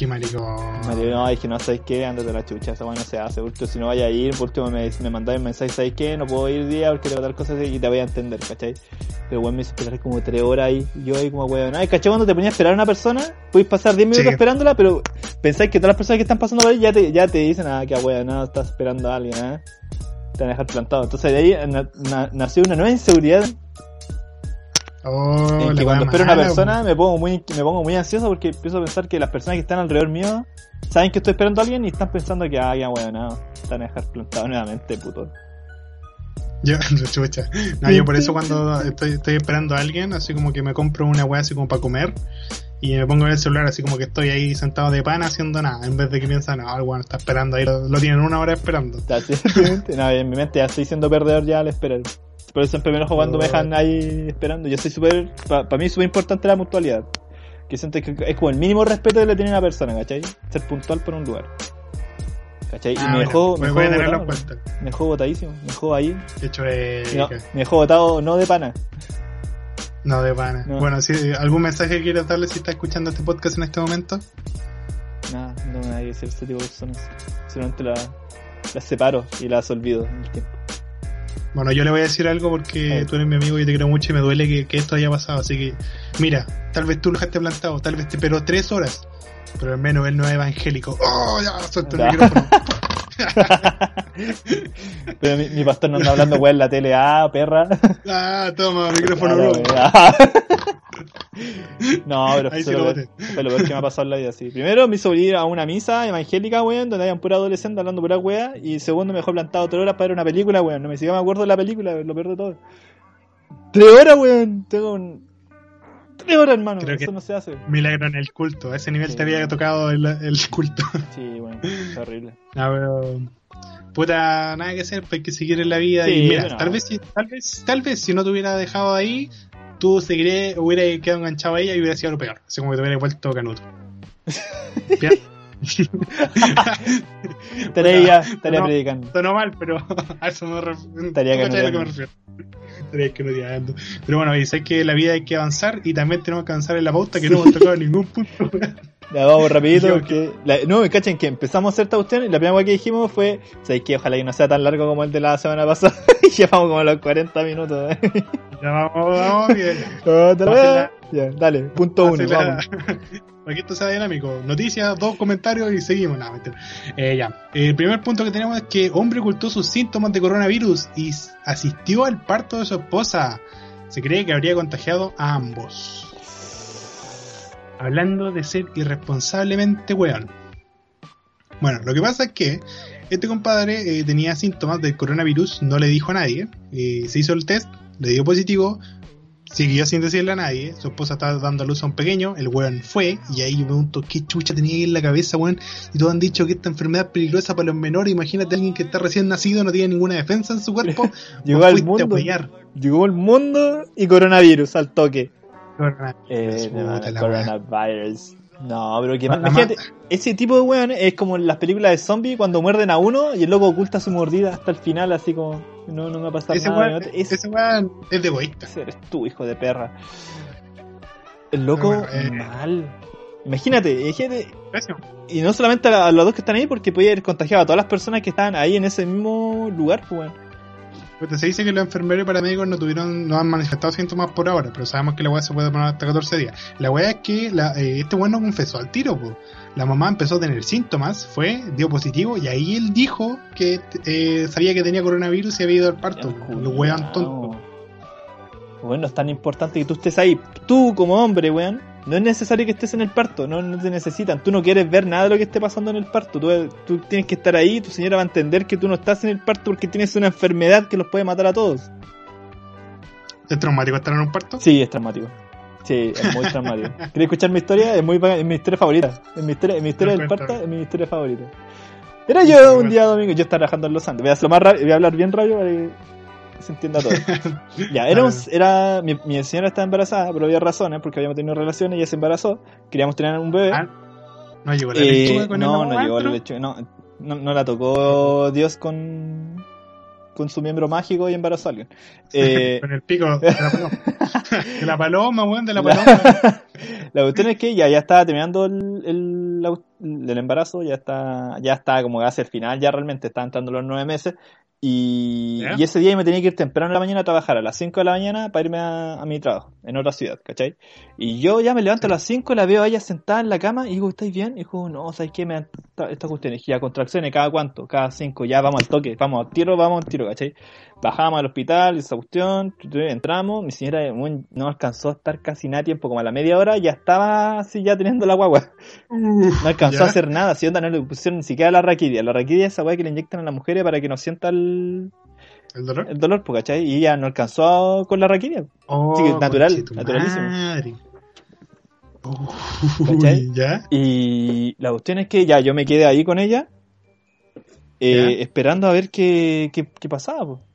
Qué maricón. Me dijo, no, no, ¿sabes qué? Ándate a la chucha, esa weá no se hace. Por último, si no vaya a ir, por último me, me mandáis un mensaje, ¿sabes qué? No puedo ir día porque tengo tal cosa así", y te voy a entender, ¿cachai? Pero weón me hizo esperar como tres horas ahí, yo ahí como weón. Ay, ¿cachai? Cuando te ponías a esperar a una persona, puedes pasar 10 minutos Sí. esperándola, pero pensáis que todas las personas que están pasando por ahí ya te, ya te dicen, ah, que weón, no, estás esperando a alguien, ¿eh? Te van a dejar plantado. Entonces de ahí na- na- nació una nueva inseguridad Oh, en la que cuando espero a una persona me pongo muy me pongo muy ansioso porque empiezo a pensar que las personas que están alrededor mío saben que estoy esperando a alguien y están pensando que ah ya bueno no van a dejar plantado nuevamente puto Yo, <laughs> chucha. No, yo por eso cuando <laughs> estoy, estoy esperando a alguien, así como que me compro una weá así como para comer y me pongo en el celular así como que estoy ahí sentado de pana haciendo nada, en vez de que piensan, no, el weón está esperando ahí, lo, lo tienen una hora esperando. <laughs> No, en mi mente ya estoy siendo perdedor ya al esperar por eso siempre me enojo cuando me dejan ahí esperando yo soy súper para mí es súper importante la puntualidad que siento que es como el mínimo respeto que le tiene a una persona ¿cachai? ser puntual por un lugar ¿cachai? y Ah, me bueno, dejó voy- me voy a dejó botado, me dejó botadísimo me dejó ahí De hecho, eh, no, me dejó botado no de pana no de pana. No. Bueno, si algún mensaje que quieres darle si está escuchando este podcast en este momento. Nada, no me hay que ser ese tipo de personas. Solamente la- las separo y las olvido en el tiempo. Bueno, yo le voy a decir algo porque tú eres mi amigo y te quiero mucho y me duele que, que esto haya pasado. Así que, mira, tal vez tú lo dejaste plantado, tal vez te esperó tres horas, pero al menos él no es evangélico. ¡Oh, ya! Suelta el micrófono. <laughs> Pero mi, mi pastor no anda hablando weá en la tele, ah, perra. ¡Ah, toma, micrófono. No, pero fue, sí lo lo peor, boté. fue lo peor que me ha pasado en la vida, sí. Primero me hizo ir a una misa evangélica, weón, donde habían pura adolescente hablando pura weá. Y segundo me dejó plantado tres horas para ver una película, weón. No me siquiera me acuerdo de la película, lo peor de todo. Tres horas, weón. Tengo un... Tres horas, hermano. Creo Eso no se hace. Milagro en el culto. A ese nivel Sí. te había tocado el, el culto. <laughs> Sí, bueno, es horrible. No, pero. Puta, nada que hacer, pues hay que seguir en la vida. Sí, y mira, tal vez, si- tal vez, tal vez si no te hubiera dejado ahí, tú seguirías, hubieras quedado enganchado a ella y hubiera sido lo peor. Así como que te hubiera vuelto canuto. <laughs> <laughs> Estaría ya, estaría no. predicando. Sonó mal, pero <laughs> a eso me refiero. Estaría. Estaría canuteando. Pero bueno, y sé que la vida hay que avanzar y también tenemos que avanzar en la pauta que no hemos tocado en ningún punto. Ya vamos rapidito porque... la- no, me cachen que empezamos a hacer esta cuestión y la primera cosa que dijimos fue ¿Sabes qué? Ojalá que no sea tan largo como el de la semana pasada. <laughs> y llevamos como los 40 minutos. ¿eh? ya vamos, vamos bien. Otra Pásela. vez. Ya, dale, punto uno, vamos. <laughs> para que esto sea dinámico. Noticias, dos comentarios y seguimos. No. Eh, ya. El primer punto que tenemos es que hombre ocultó sus síntomas de coronavirus y asistió al parto de su esposa. Se cree que habría contagiado a ambos. Hablando de ser irresponsablemente weón. Bueno, lo que pasa es que este compadre eh, tenía síntomas del coronavirus, no le dijo a nadie, eh, se hizo el test, le dio positivo, siguió sin decirle a nadie, su esposa estaba dando a luz a un pequeño, el weón fue, y ahí yo me pregunto, ¿qué chucha tenía ahí en la cabeza, weón? Y todos han dicho que esta enfermedad es peligrosa para los menores, imagínate a alguien que está recién nacido, no tiene ninguna defensa en su cuerpo, <laughs> llegó al mundo, llegó al mundo y coronavirus al toque. Coronavirus, eh, coronavirus. No, pero que imagínate, ese tipo de weón es como en las películas de zombies cuando muerden a uno y el loco oculta su mordida hasta el final, así como, no, no me ha pasado ese nada. Weón, ese weón es de egoísta. Eres tú, hijo de perra. El loco, eh, mal. Imagínate, imagínate. Y no solamente a, los dos que están ahí, porque puede haber contagiado a todas las personas que estaban ahí en ese mismo lugar, pues, weón. Se dice que los enfermeros y paramédicos no tuvieron, no han manifestado síntomas por ahora, pero sabemos que la weá se puede poner hasta 14 días. La weá es que la, eh, este weón no confesó al tiro. La mamá empezó a tener síntomas, fue, dio positivo, y ahí él dijo que eh, sabía que tenía coronavirus y había ido al parto. Lo weón tonto. Bueno, es tan importante que tú estés ahí. Tú como hombre, weón, no es necesario que estés en el parto, no, no, te necesitan. Tú no quieres ver nada de lo que esté pasando en el parto. Tú, tú, tienes que estar ahí, tu señora va a entender que tú no estás en el parto porque tienes una enfermedad que los puede matar a todos. ¿Es traumático estar en un parto? Sí, es traumático. Sí, es muy traumático. <laughs> ¿Quieres escuchar mi historia? Es, muy, es mi historia favorita. Es mi historia, mi historia del parto es mi historia favorita. Era yo un día domingo, yo estaba trabajando en Los Andes. Voy a, hacerlo más rápido, voy a hablar bien rápido para que se entienda todo. <laughs> ya, era, un, era mi, mi, señora estaba embarazada, pero había razones, porque habíamos tenido relaciones y ella se embarazó. Queríamos tener un bebé. Ah, no llegó la lechuga con no, no llegó la lechuga, no, no, no la tocó Dios con con su miembro mágico y embarazó a alguien. Eh, <laughs> con el pico de la paloma. de la paloma, weón, de la <laughs> paloma. la cuestión es que ya, ya estaba terminando el, el, el, embarazo, ya está, ya está como hacia el final, ya realmente está entrando los nueve meses. Y, y, ese día me tenía que ir temprano en la mañana a trabajar, a las 5 de la mañana, para irme a, a, mi trabajo, en otra ciudad, ¿cachai? Y yo ya me levanto a las 5, la veo a ella sentada en la cama y digo, ¿estáis bien? Y dijo, no, ¿sabes qué? Me dan estas cuestiones. Y ya contracciones, ¿cada cuánto? Cada 5, ya vamos al toque, vamos al tiro, vamos al tiro, ¿cachai? Bajamos al hospital, esa cuestión, entramos, mi señora no alcanzó a estar casi nada tiempo, como a la media hora, ya estaba así ya teniendo la guagua. no alcanzó a hacer nada, si onda no le pusieron ni siquiera la raquidia. La raquidia es esa weá que le inyectan a las mujeres para que no sienta el... ¿El dolor? El dolor, ¿cachai? Y ella no alcanzó con la raquidia. Oh, Así que natural, naturalísimo. <laughs> Uy, ¿ya? Y la cuestión es que ya yo me quedé ahí con ella, eh, esperando a ver qué, qué, qué pasaba, pues.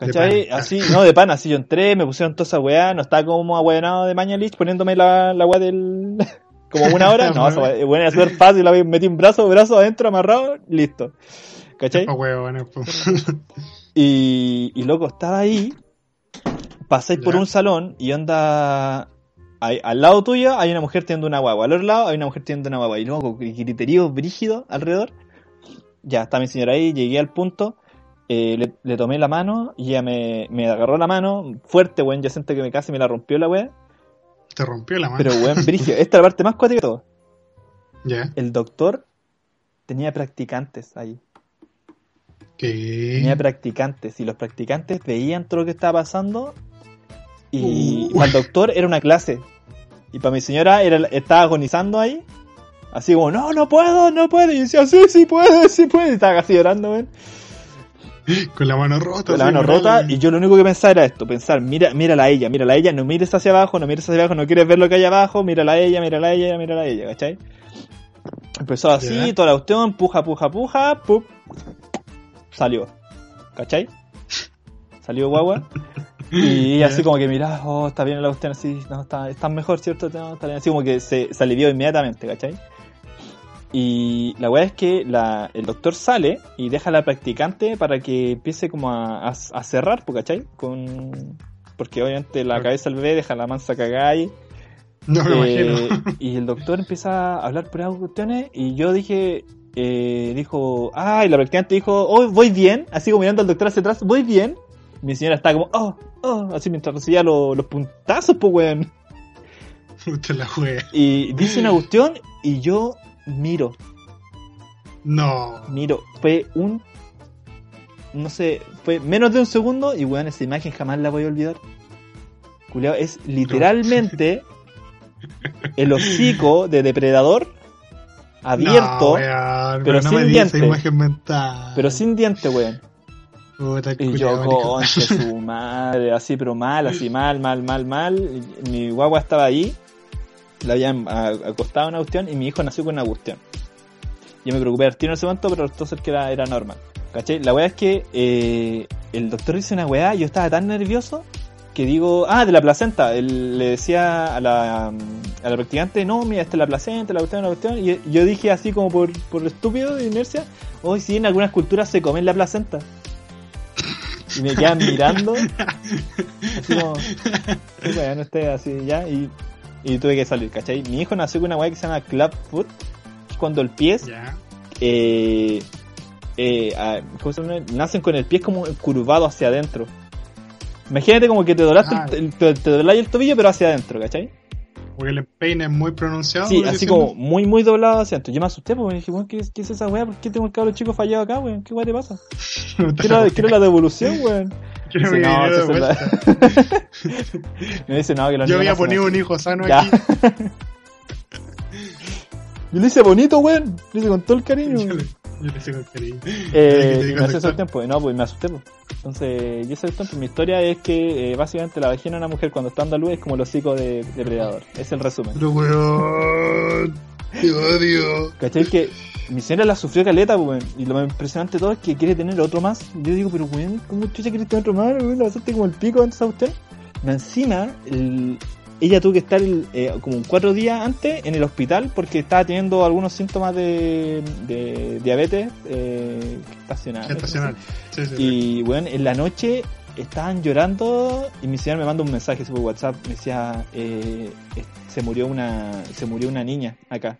¿Cachai? Así, no, de pan, así yo entré, me pusieron toda esa weá, no estaba como ahueonado de mañalich poniéndome la, la weá del. <laughs> como una hora, <laughs> no, esa weá, bueno, súper fácil, la metí un brazo, brazo adentro, amarrado, listo. ¿Cachai? y, y loco, estaba ahí, pasé por un salón y onda. Hay, al lado tuyo hay una mujer teniendo una guagua, al otro lado hay una mujer teniendo una guagua, y luego griterío brígido alrededor. Ya está mi señora ahí, llegué al punto eh, le, le, tomé la mano y ella me, me agarró la mano fuerte, weón. Yo siento que me casi me la rompió la weá. Te rompió la mano. Pero, weón, <laughs> brigio. Esta es la parte más cuática de todo. Ya. El doctor tenía practicantes ahí. ¿Qué? Tenía practicantes y los practicantes veían todo lo que estaba pasando y uh. para el doctor era una clase. Y para mi señora era, estaba agonizando ahí. Así como, no, no puedo, no puedo. Y decía, sí, sí puede, sí puede. Y estaba casi llorando, weón. <laughs> Con la mano rota. Con la mano rota. Y yo lo único que pensaba era esto: pensar, mira, mírala a ella, mírala a ella, no mires hacia abajo, no mires hacia abajo, no quieres ver lo que hay abajo, mírala a ella, mírala a ella, mírala a ella, ¿cachai? Empezó así, toda la cuestión, puja, puja, puja, pup, salió, ¿cachai? Salió guagua. Y <laughs> así como que mirá, oh, está bien la cuestión así, no, está, está mejor, ¿cierto? No, está bien. Así como que se, se alivió inmediatamente, ¿cachai? Y la weá es que la, el doctor sale y deja a la practicante para que empiece como a, a, a cerrar, ¿cachai? Con, porque obviamente la cabeza del bebé deja la mansa cagada ahí. No me eh, imagino. <laughs> Y el doctor empieza a hablar por esas cuestiones y yo dije, eh, dijo, ah, y la practicante dijo, oh, voy bien, así como mirando al doctor hacia atrás, voy bien. Mi señora está como, oh, oh, así mientras recibía los, los puntazos, pues weón. Puta la wea. Y dice una cuestión y yo miro, No. miro. Fue un. No sé, fue menos de un segundo y weón, esa imagen jamás la voy a olvidar. Culeado, es literalmente <laughs> el hocico de depredador abierto, No, weón, pero no sin dientes. pero sin diente, weón. Puta, Y yo, conche su <laughs> madre, así, pero mal, así, mal, mal, mal, mal. Mi guagua estaba ahí, la habían acostado en una cuestión y mi hijo nació con una cuestión. Yo me preocupé al tiro en ese momento, pero resultó ser que era, normal. ¿Cachai? La weá es que eh, el doctor dice una weá, yo estaba tan nervioso que digo, ah, de la placenta. Él le decía a la, a la practicante, no, mira, esta es la placenta, la cuestión, la cuestión. Y yo dije así como por, por estúpido de inercia, hoy sí, en algunas culturas se comen la placenta. Y me quedan mirando, así como, esté así ya. Y, y tuve que salir, ¿cachai? Mi hijo nació con una weá que se llama club foot, cuando el pie Ya. eh, eh, ah, ¿cómo se llama? nacen con el pie como curvado hacia adentro. Imagínate como que te doblaste Ah. el, te, te el tobillo pero hacia adentro, ¿cachai? Porque el peine es muy pronunciado. Sí, así diciendo. como muy muy doblado hacia adentro. Yo me asusté porque dije, weón, ¿qué, qué es esa weá? ¿Por qué tengo el cabro chico fallado acá, weón? ¿Qué weá te pasa? <laughs> Quiero, la la- quiero la devolución, weón. <laughs> Quiero Dice, no, de vuelta. <laughs> Me dice, no, que los Yo había ponido un hijo sano Ya. aquí. Yo le hice bonito, weón. Le hice con todo el cariño. Weón. El. Eh, <laughs> ¿Qué te y me hace el tiempo. Y no, pues me asusté. Pues. Entonces, yo soy tonto. Mi historia es que eh, básicamente la vagina de una mujer cuando está dando a luz es como el hocico de depredador. Es el resumen. Pero weón. Te odio. ¿Cachai? Que mi señora la sufrió caleta, pues, weón. Y lo más impresionante de todo es que quiere tener otro más. Y yo digo, pero weón, ¿cómo chucha quieres tener otro más? Weón, la pasaste como el pico antes a usted. Encima, el- ella tuvo que estar el- eh, como cuatro días antes en el hospital porque estaba teniendo algunos síntomas de, de diabetes eh, estacional. Gestacional. Sí, sí, sí. Y bueno, en la noche estaban llorando y mi señora me manda un mensaje por WhatsApp. Me decía, eh, se murió una se murió una niña acá.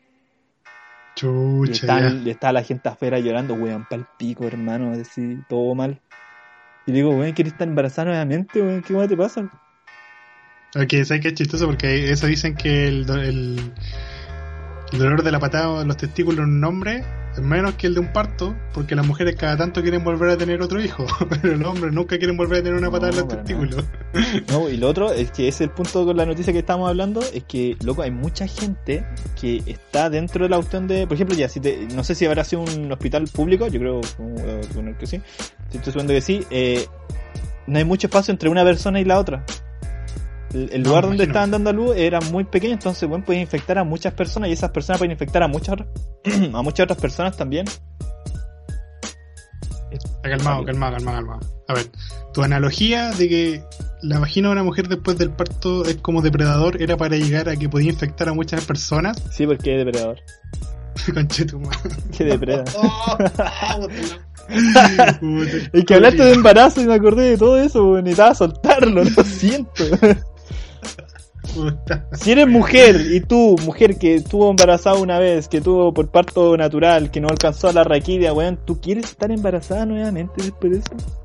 Chucha, y estaba la gente afuera llorando, weón, pa'l pico, hermano, así, todo mal. Y le digo, weón, ¿quieres estar embarazada nuevamente, weón? ¿Qué más te pasa? Ok, ¿sabes qué es chistoso? Porque eso dicen que el, do- el, el dolor de la patada en los testículos en un hombre es menos que el de un parto, porque las mujeres cada tanto quieren volver a tener otro hijo, <laughs> pero los hombres nunca quieren volver a tener una No, patada en los testículos. No, y lo otro es que ese es el punto con la noticia que estamos hablando, es que, loco, hay mucha gente que está dentro de la cuestión de, por ejemplo, ya, si te, no sé si habrá sido un hospital público, yo creo que sí, estoy suponendo que sí, eh, no hay mucho espacio entre una persona y la otra. El, el No, lugar donde estaban dando a luz era muy pequeño, entonces, bueno, pueden infectar a muchas personas y esas personas pueden infectar a muchas otras, <clears throat> a muchas otras personas también. Calmado, calmado, calmado, calmado. A ver, tu analogía de que la vagina de una mujer después del parto es como depredador era para llegar a que podía infectar a muchas personas. Sí, porque es depredador. <laughs> <laughs> Que depreda. <laughs> Oh, Es que hablaste de embarazo y me acordé de todo eso. Necesitaba soltarlo, lo siento. Puta. Si eres mujer y tú, mujer que estuvo embarazada una vez, que tuvo por parto natural, que no alcanzó a la raquidia, weón, ¿tú quieres estar embarazada nuevamente después de eso?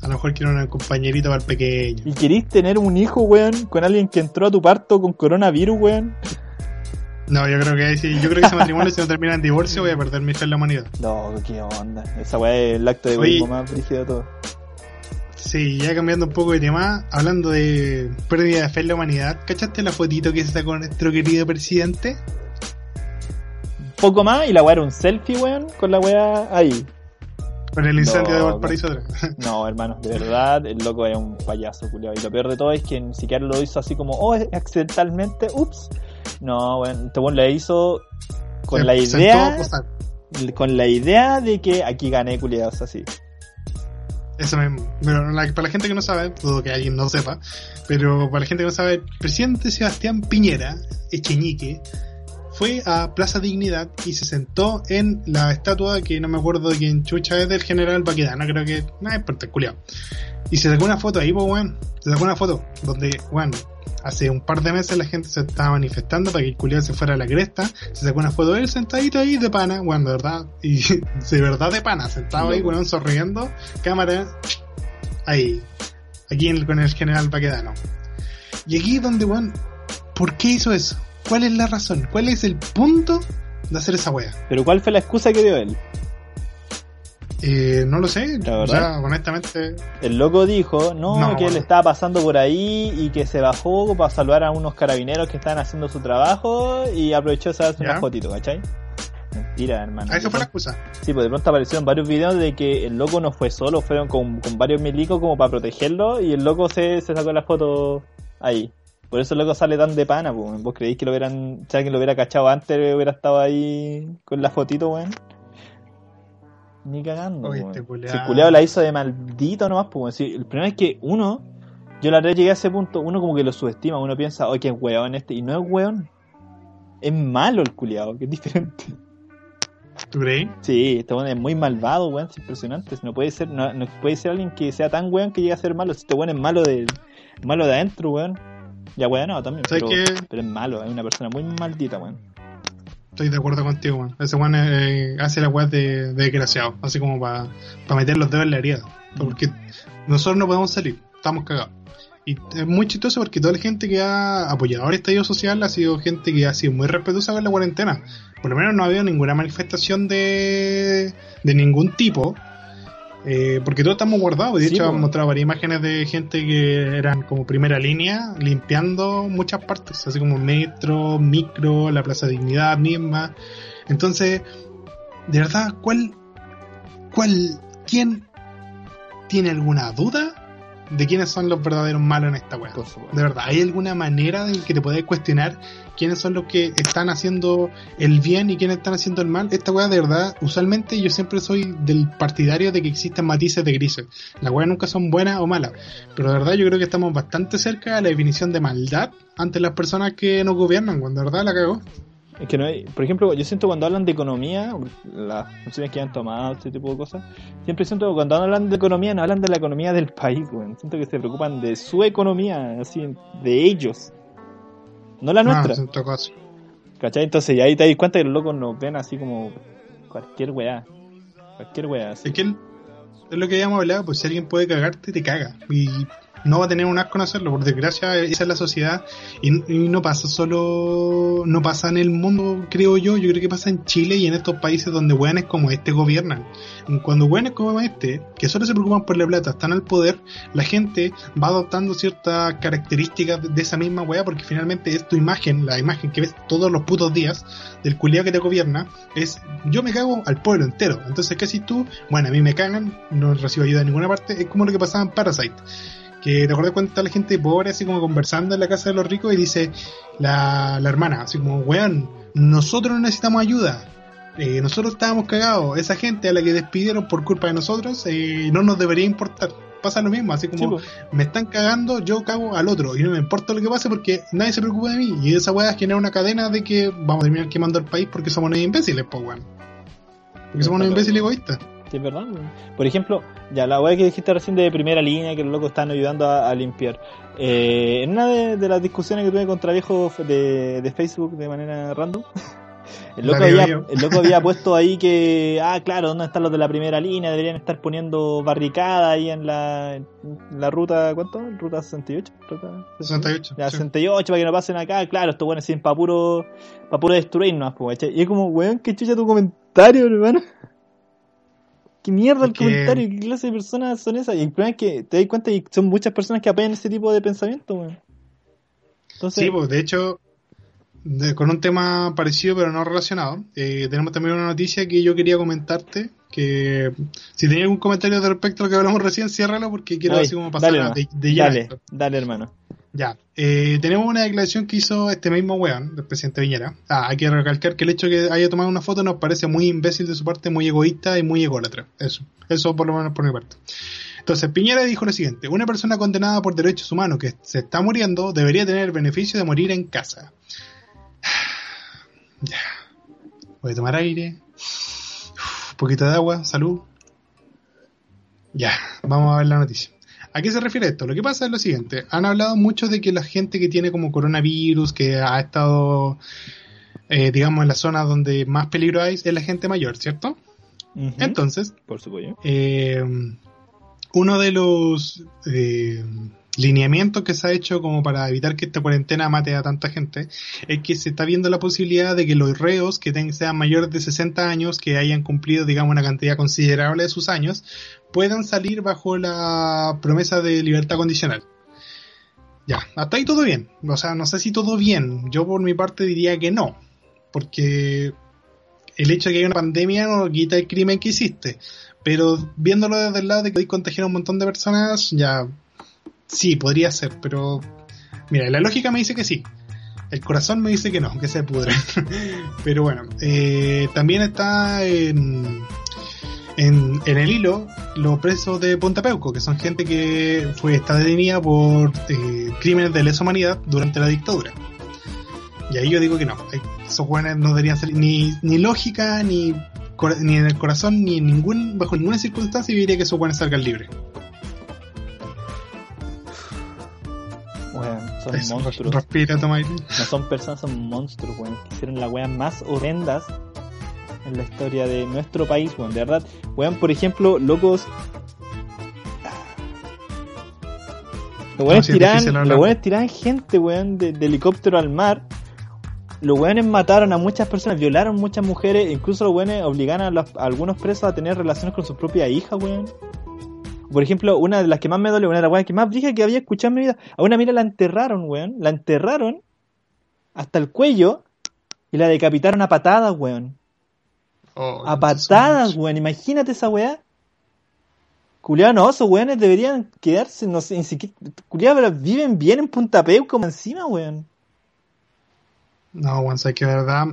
A lo mejor quiero una compañerita para el pequeño. ¿Y querís tener un hijo, weón, con alguien que entró a tu parto con coronavirus, weón? No, yo creo que sí, yo creo que ese matrimonio si no termina en divorcio voy a perder mi fe en la humanidad. No, qué onda. Esa weá es el acto de egoísmo más brígido de todo. Sí, ya cambiando un poco de tema, hablando de pérdida de fe en la humanidad, ¿cachaste la fotito que se sacó nuestro querido presidente? Poco más y la weá era un selfie, weón, con la weá ahí. Con el incendio No, de Valparaíso. <laughs> No, hermano, de verdad, el loco es un payaso, culiao. Y lo peor de todo es que ni siquiera lo hizo así como, oh, accidentalmente, ups. No, bueno, este weón lo hizo con Se la idea, con la idea de que aquí gané, culiados, así. Eso mismo. Pero para la gente que no sabe, dudo que alguien no sepa, pero para la gente que no sabe, el presidente Sebastián Piñera, Echeñique, fue a Plaza Dignidad y se sentó en la estatua que no me acuerdo de quién chucha es del general Baquedano, creo que. No importa, culiao. Y se sacó una foto ahí, pues, weón. Se sacó una foto donde, weón, hace un par de meses la gente se estaba manifestando para que el culiao se fuera a la cresta. Se sacó una foto de él sentadito ahí de pana, weón, de verdad. Y <laughs> de verdad de pana, sentado ahí, weón, sonriendo. Cámara, ahí. Aquí en- con el general Baquedano. Y aquí es donde, weón, ¿Por qué hizo eso? ¿Cuál es la razón? ¿Cuál es el punto de hacer esa wea? Pero ¿cuál fue la excusa que dio él? Eh, no lo sé, ¿La verdad? sea, honestamente, El loco dijo, no, No, que él estaba pasando por ahí y que se bajó para saludar a unos carabineros que estaban haciendo su trabajo y aprovechó Ya. una fotito, ¿cachai? Mentira, hermano. a eso fue la excusa. Sí, pues de pronto aparecieron varios videos de que el loco no fue solo, fueron con, con varios milicos como para protegerlo y el loco se, se sacó la foto ahí. Por eso el loco sale tan de pana, pues. ¿Vos creéis que lo hubieran, si alguien lo hubiera cachado antes, hubiera estado ahí con la fotito, weón? Ni cagando, Oye, este Si culiao. el culiao la hizo de maldito nomás, pues. Si el problema es que uno, yo la verdad llegué a ese punto, uno como que lo subestima, uno piensa, oye, qué weón este, y no es weón. Es malo el culiao, que es diferente. ¿Tú? Sí, este weón es muy malvado, weón, es impresionante. No puede ser, no, no puede ser alguien que sea tan weón que llegue a ser malo. Si este weón es malo de, malo de adentro, weón. Ya weón no, también, ¿Sabes pero, pero es malo, es una persona muy maldita, weón. Estoy de acuerdo contigo. Ese weón eh, hace la weá de, de desgraciado, así como para meter los dedos en la herida. Porque nosotros no podemos salir, estamos cagados. Y es muy chistoso porque toda la gente que ha apoyado el estallido social ha sido gente que ha sido muy respetuosa con la cuarentena. Por lo menos no ha habido ninguna manifestación de, de ningún tipo. Eh, porque todos estamos guardados. De Sí, hecho, po. han mostrado varias imágenes de gente que eran como primera línea, limpiando muchas partes, así como metro, micro, la Plaza Dignidad misma. Entonces, de verdad, ¿cuál, cuál, quién tiene alguna duda de quiénes son los verdaderos malos en esta supuesto. De verdad, ¿hay alguna manera en que te puedes cuestionar quiénes son los que están haciendo el bien y quiénes están haciendo el mal? Esta weá, de verdad, usualmente yo siempre soy del partidario de que existen matices de grises. Las weas nunca son buenas o malas. Pero de verdad, yo creo que estamos bastante cerca de la definición de maldad ante las personas que nos gobiernan, cuando de verdad la cagó. Es que no hay, por ejemplo, yo siento cuando hablan de economía, las funciones que han tomado, este tipo de cosas, siempre siento que cuando hablan de economía no hablan de la economía del país, weón. Siento que se preocupan de su economía, así, de ellos. No la nuestra. Ah, en caso. ¿Cachai? Entonces y ahí te das cuenta que los locos nos ven así como cualquier weá. Cualquier weá. Así. Es que es lo que habíamos hablado, pues si alguien puede cagarte, te caga. Y no va a tener un asco en hacerlo, por desgracia, esa es la sociedad. Y, no pasa solo, no pasa en el mundo, creo yo, yo creo que pasa en Chile y en estos países donde weones como este gobiernan. Cuando weones como este, que solo se preocupan por la plata, están al poder, la gente va adoptando ciertas características de esa misma weá, porque finalmente es tu imagen, la imagen que ves todos los putos días del culiao que te gobierna, es yo me cago al pueblo entero. Entonces, ¿qué haces tú? Bueno, a mí me cagan, no recibo ayuda de ninguna parte, es como lo que pasaba en Parasite. Que te acuerdas cuando está la gente pobre así como conversando en la casa de los ricos y dice la, la hermana, así como, weón, nosotros no necesitamos ayuda. Eh, nosotros estábamos cagados. Esa gente a la que despidieron por culpa de nosotros eh, no nos debería importar. Pasa lo mismo, así Sí, como po. me están cagando, yo cago al otro y no me importa lo que pase porque nadie se preocupa de mí. Y esa weá genera una cadena de que vamos a terminar quemando el país porque somos unos imbéciles, pues weón. Porque somos unos imbéciles egoístas. Sí, es verdad. Por ejemplo, ya la weá que dijiste recién de primera línea, que los locos están ayudando a, a limpiar. Eh, en una de, de las discusiones que tuve contra viejo de, de Facebook de manera random, <laughs> el loco, La había, el loco había <laughs> puesto ahí que, ah, claro, ¿dónde están los de la primera línea? Deberían estar poniendo barricada ahí en la, en la ruta, ¿cuánto? Ruta 68. Ruta 68. Ya, sí. 68 para que no pasen acá, claro, estos buenos siguen para puro, para puro destruirnos, pues. Y es como, weón, qué chucha tu comentario, hermano. ¿Qué mierda el que- comentario? ¿Qué clase de personas son esas? Y el problema es que te das cuenta que son muchas personas que apoyan ese tipo de pensamiento, weón. Entonces, Sí, pues de hecho, de- con un tema parecido pero no relacionado, eh, tenemos también una noticia que yo quería comentarte. Que si tenías algún comentario de respecto a lo que hablamos recién, ciérralo porque quiero ay, así como pasar dale, de, de lleno a dale, esto. dale, hermano. Ya, eh, tenemos una declaración que hizo este mismo weón, del presidente Viñera. Ah, hay que recalcar que el hecho de que haya tomado una foto nos parece muy imbécil de su parte, muy egoísta y muy ególatra. Eso, eso por lo menos por mi parte. Entonces, Piñera dijo lo siguiente, una persona condenada por derechos humanos que se está muriendo debería tener el beneficio de morir en casa. Ya, <sighs> voy a tomar aire, un poquito de agua, salud. Ya, vamos a ver la noticia. ¿A qué se refiere esto? Lo que pasa es lo siguiente. Han hablado mucho de que la gente que tiene como coronavirus, que ha estado, eh, digamos, en la zona donde más peligro hay, es la gente mayor, ¿cierto? Entonces, por supuesto. eh, uno de los eh, lineamientos que se ha hecho como para evitar que esta cuarentena mate a tanta gente, es que se está viendo la posibilidad de que los reos que sean mayores de 60 años, que hayan cumplido, digamos, una cantidad considerable de sus años, puedan salir bajo la promesa de libertad condicional. Ya, hasta ahí todo bien. O sea, no sé si todo bien. Yo por mi parte diría que no. Porque el hecho de que haya una pandemia no quita el crimen que hiciste. Pero viéndolo desde el lado de que hay contagiar a un montón de personas, ya sí, podría ser. Pero mira, la lógica me dice que sí. El corazón me dice que no, que se pudre. <laughs> pero bueno, eh, también está en, en, el hilo los presos de Punta Peuco, que son gente que fue está detenida por eh, crímenes de lesa humanidad durante la dictadura. Y ahí yo digo que no, esos jóvenes no deberían ser ni, ni lógica, ni, ni en el corazón, ni en ningún, bajo ninguna circunstancia, diría que esos jóvenes salgan libres. Son Eso, <laughs> monstruos. <laughs> Respira, toma aire. No son personas, son monstruos, weón. Que hicieron las weas más horrendas en la historia de nuestro país, weón. De verdad, weón, por ejemplo, locos. Los weones sí, difícil hablar. los tiraban gente, weón, de, de helicóptero al mar. Los weones mataron a muchas personas, violaron muchas mujeres, incluso los weones obligaron a, los- a algunos presos a tener relaciones con su propia hija, weón. Por ejemplo, una de las que más me duele, una de las weas que más dije que había escuchado en mi vida, a una mina la enterraron, weón. La enterraron hasta el cuello y la decapitaron a patadas, weón. Oh, A patadas, weón. Imagínate esa weá. Culeado, no, esos weones deberían quedarse, no sé, ni siquiera. Culeado, pero viven bien en Punta Peu como encima, weón. No, Juan, sé que verdad.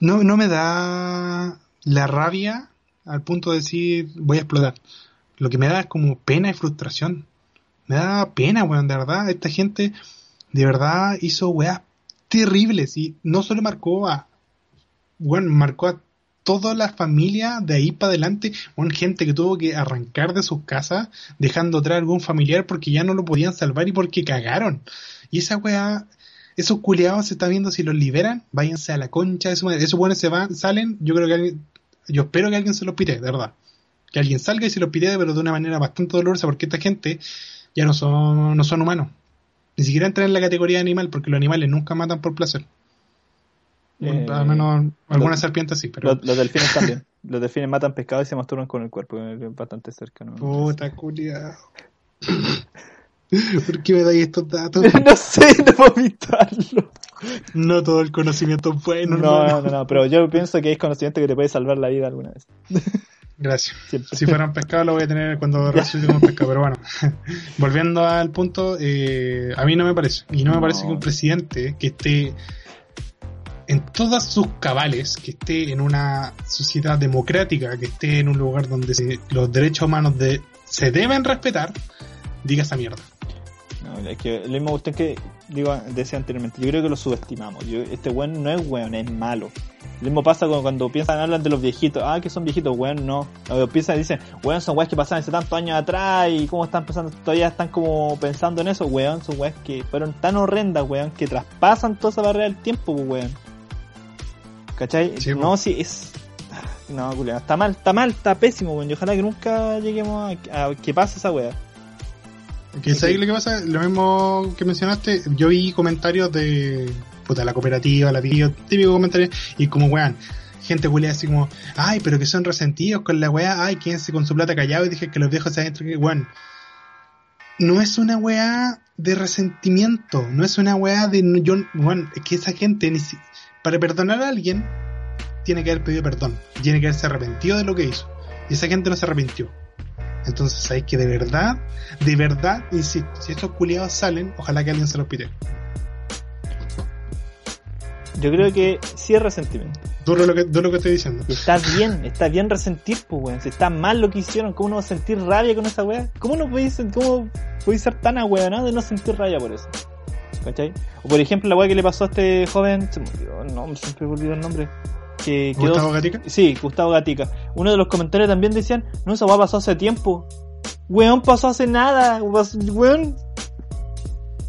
No, no me da la rabia al punto de decir voy a explotar. Lo que me da es como pena y frustración. Me da pena, weón, de verdad. Esta gente de verdad hizo weas terribles y no solo marcó a. Bueno, marcó a toda la familia de ahí para adelante. Bueno, gente que tuvo que arrancar de sus casas dejando atrás algún familiar porque ya no lo podían salvar y porque cagaron. Y esa wea esos culiados se está viendo si los liberan, váyanse a la concha de su. Esos buenos se van, salen, yo creo que alguien, yo espero que alguien se los pite, de verdad. Que alguien salga y se los pite, pero de una manera bastante dolorosa, porque esta gente ya no son, no son humanos. Ni siquiera entran en la categoría de animal, porque los animales nunca matan por placer. Eh, Al menos algunas serpientes sí, pero. Los, los delfines también. Los delfines matan pescado y se masturban con el cuerpo, bastante cerca, ¿no? Puta culiado. <laughs> ¿Por qué me dais estos datos? <laughs> no sé, no puedo evitarlo. No todo el conocimiento es bueno, No, hermano. no, no, pero yo pienso que es conocimiento que te puede salvar la vida alguna vez. Gracias. Siempre. Si fueran pescado lo voy a tener cuando <laughs> resucitemos pescado, pero bueno. <laughs> Volviendo al punto, eh, a mí no me parece. Y no me parece que un presidente que esté en todas sus cabales, que esté en una sociedad democrática, que esté en un lugar donde se- los derechos humanos de, se deben respetar, diga esa mierda. No, es que lo mismo usted que digo, decía anteriormente, yo creo que lo subestimamos. Yo, este weón no es weón, es malo. Lo mismo pasa cuando, cuando piensan, hablan de los viejitos, ah, que son viejitos, weón, no. Cuando piensan y dicen, weón, son weas que pasaron hace tantos años atrás y cómo están pensando, todavía están como pensando en eso, weón, son weas que fueron tan horrendas, weón, que traspasan toda esa barrera del tiempo, pues, weón. ¿Cachai? Sí, no, sí, es... No, culiao, está mal, está mal, está pésimo, weón. Y ojalá que nunca lleguemos a, a que pase esa wea. Que ¿sabes lo que pasa? Lo mismo que mencionaste, yo vi comentarios de puta la cooperativa, la tío, típico comentario, y como weón, gente huele así como, ay, pero que son resentidos con la weá, ay, quédense con su plata callado y dije que los viejos se adentro, que weón. No es una weá de resentimiento, no es una weá de yo, weón, es que esa gente ni si- para perdonar a alguien tiene que haber pedido perdón, tiene que haberse arrepentido de lo que hizo. Y esa gente no se arrepintió. Entonces hay que de verdad, de verdad, insisto, si estos culiados salen, ojalá que alguien se los pide. Yo creo que sí es resentimiento. Duro lo que, duro lo que estoy diciendo. Y está bien, está bien resentir, pues, weón. Si está mal lo que hicieron, ¿cómo no va a sentir rabia con esa weá? ¿Cómo no podéis, cómo podéis ser tan ahueonado de no sentir rabia por eso? ¿Cachai? O por ejemplo, la weá que le pasó a este joven, se me olvidó el nombre, siempre me olvido el nombre. Que quedó, Gustavo Gatica. Sí, Gustavo Gatica. Uno de los comentarios también decían, no, esa weá pasó hace tiempo. Weón, pasó hace nada, weón.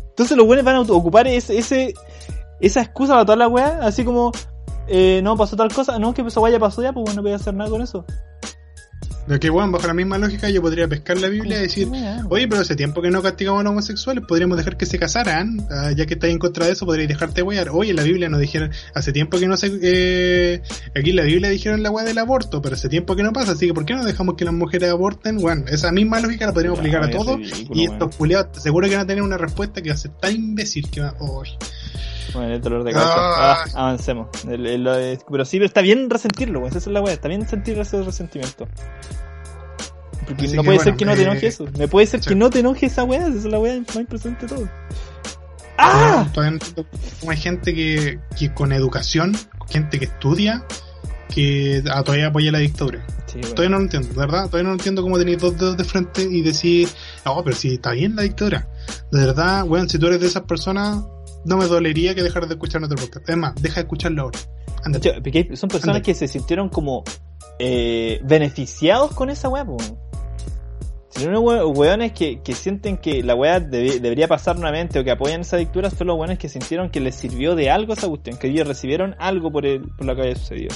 Entonces los weones van a ocupar ese, ese, esa excusa para toda la weá, así como, eh, no pasó tal cosa, no, que esa weá ya pasó ya, pues bueno, no voy a hacer nada con eso. De que, bueno, bajo la misma lógica yo podría pescar la Biblia y decir, oye, pero hace tiempo que no castigamos a los homosexuales, podríamos dejar que se casaran, ah, ya que estáis en contra de eso, podríais dejarte wear. Oye, la Biblia nos dijeron, hace tiempo que no se, eh, aquí en la Biblia dijeron la weá del aborto, pero hace tiempo que no pasa, así que ¿por qué no dejamos que las mujeres aborten? Bueno, esa misma lógica la podríamos aplicar a todo, ridículo, y estos culiados seguro que van a tener una respuesta que va a ser tan imbécil que va, uy. Bueno, el dolor de cabeza. Ah. Ah, avancemos. El- el- pero sí, pero está bien resentirlo, weón. Esa es la weá. Está bien sentir ese resentimiento. Porque Así no puede bueno, ser que no te eh, enoje eso. No puede ser sí. que no te enoje esa weá. Esa es la weá más impresionante de todo. ¡Ah! Todavía no entiendo cómo hay gente que, que con educación, gente que estudia, que ah, todavía apoya la dictadura. Sí. Todavía no lo entiendo, ¿verdad? Todavía no lo entiendo cómo tenéis dos dedos de frente y decir, no, pero si está bien la dictadura. De verdad, weón, si tú eres de esas personas, no me dolería que dejaras de escuchar nuestro podcast. Es más, deja de escucharlo ahora. Hay- son personas que se sintieron como eh, beneficiados con esa weá. Si no we- weones que, que sienten que la weá debe- debería pasar nuevamente o que apoyan esa dictadura, son los weones que sintieron que les sirvió de algo esa cuestión, que ellos recibieron algo por, el, por lo que había sucedido.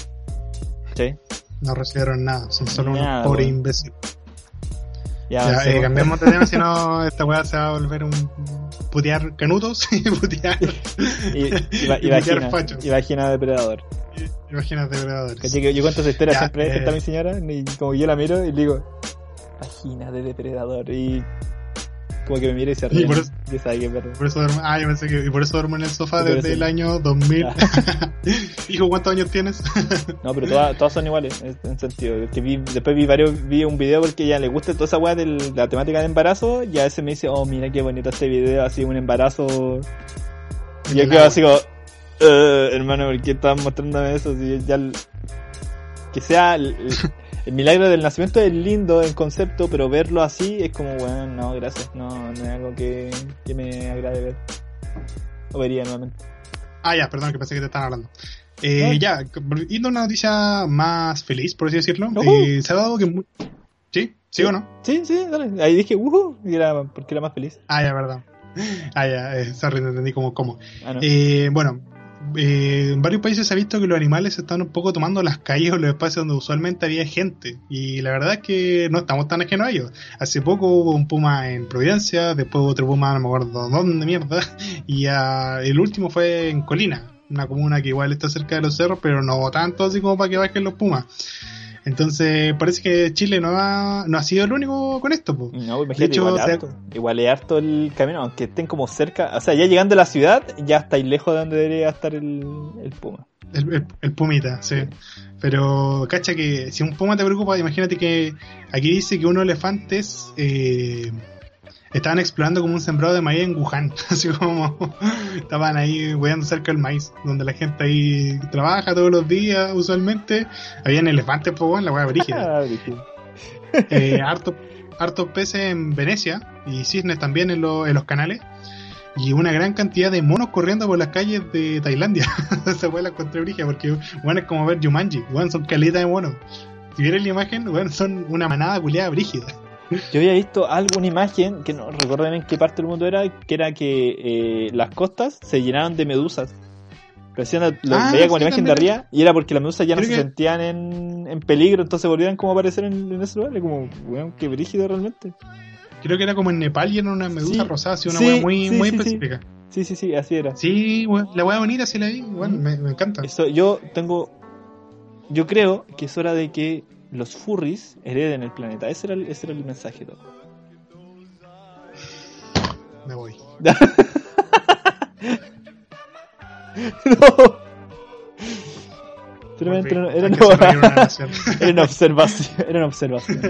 ¿Sí? No recibieron nada, son solo Nada, unos pobres imbéciles. Ya, Ya, eh, cambiamos de tema, si <laughs> no, esta weá se va a volver un putear canutos <laughs> y putear, y, y, va- <laughs> y vagina, fachos. y vagina depredador. Que yo cuento esa historia Ya, siempre eh. está mi señora y como yo la miro y le digo, vagina de depredador y como que me mira y se Y ríe. por eso- Y sabe que. Por eso duermo, ah, yo pensé que, y por eso duermo en el sofá desde eso- el año 2000. <laughs> Hijo, ¿cuántos años tienes? <laughs> No, pero todas, todas son iguales, en en sentido. Que vi, después vi varios, vi un video porque ya le gusta toda esa weá de la temática de embarazo, y a veces me dice, oh mira qué bonito este video, así un embarazo. Y yo quedo así como, "Eh, hermano, ¿por qué estás mostrándome eso? Si ya que sea el, el- el milagro del nacimiento es lindo en concepto, pero verlo así es como, bueno, no, gracias, no, no es algo que, que me agrade ver. O vería nuevamente. Ah, ya, perdón, que pensé que te estaban hablando. Eh. Ya, yendo a una noticia más feliz, por así decirlo. Eh, se ha dado que... ¿Sí? ¿Sí o no? Sí, sí, dale. Ahí dije, uh, y era porque era más feliz. Ah, ya, verdad. Ah, ya, eh, sorry, no entendí cómo. cómo. Ah, no. Eh, bueno, eh, en varios países se ha visto que los animales están un poco tomando las calles o los espacios donde usualmente había gente. Y la verdad es que no estamos tan ajenos a ellos. Hace poco hubo un puma en Providencia, después hubo otro puma, no me acuerdo dónde mierda. <laughs> Y ah, el último fue en Colina, una comuna que igual está cerca de los cerros, pero no tanto así como para que bajen los pumas. Entonces parece que Chile no ha, no ha sido el único con esto. po. No, imagínate, De hecho, igual, harto. igual es harto el camino, aunque estén como cerca. O sea, ya llegando a la ciudad, ya estáis lejos de donde debería estar el, el puma. El, el- el pumita, sí. Pero, cacha que si un puma te preocupa, imagínate que aquí dice que unos elefantes eh, estaban explorando como un sembrado de maíz en Wuhan. <laughs> Así como estaban ahí weando cerca del maíz, donde la gente ahí trabaja todos los días, usualmente. Habían elefantes, pues, la wea brígida. <laughs> Eh, harto- hartos peces en Venecia y cisnes también en, lo- en los canales. Y una gran cantidad de monos corriendo por las calles de Tailandia. <laughs> Esa fue la encontré brígida porque, bueno, es como ver Jumanji. Bueno, son caletas de monos. Si vieron la imagen, bueno, son una manada culiada brígida. Yo había visto alguna imagen, que no recuerdo en qué parte del mundo era, que era que eh, las costas se llenaron de medusas. Recién lo lo Ah, veía con sí, la imagen de arriba y era porque las medusas ya no se que- sentían en, en peligro, entonces volvían como a aparecer en, en ese lugar. Y como, weón, qué brígido realmente. Creo que era como en Nepal y era una medusa Sí, rosada, así una sí, muy, sí, muy específica. Sí, sí, sí, así era. Sí, weón, la wea bonita sí la vi, bueno, Mm. me, me encanta. Eso, yo tengo. Yo creo que es hora de que los furries hereden el planeta. Ese era el, ese era el mensaje. todo. Me voy. <laughs> no. Era, una, <laughs> era una observación. Era una observación.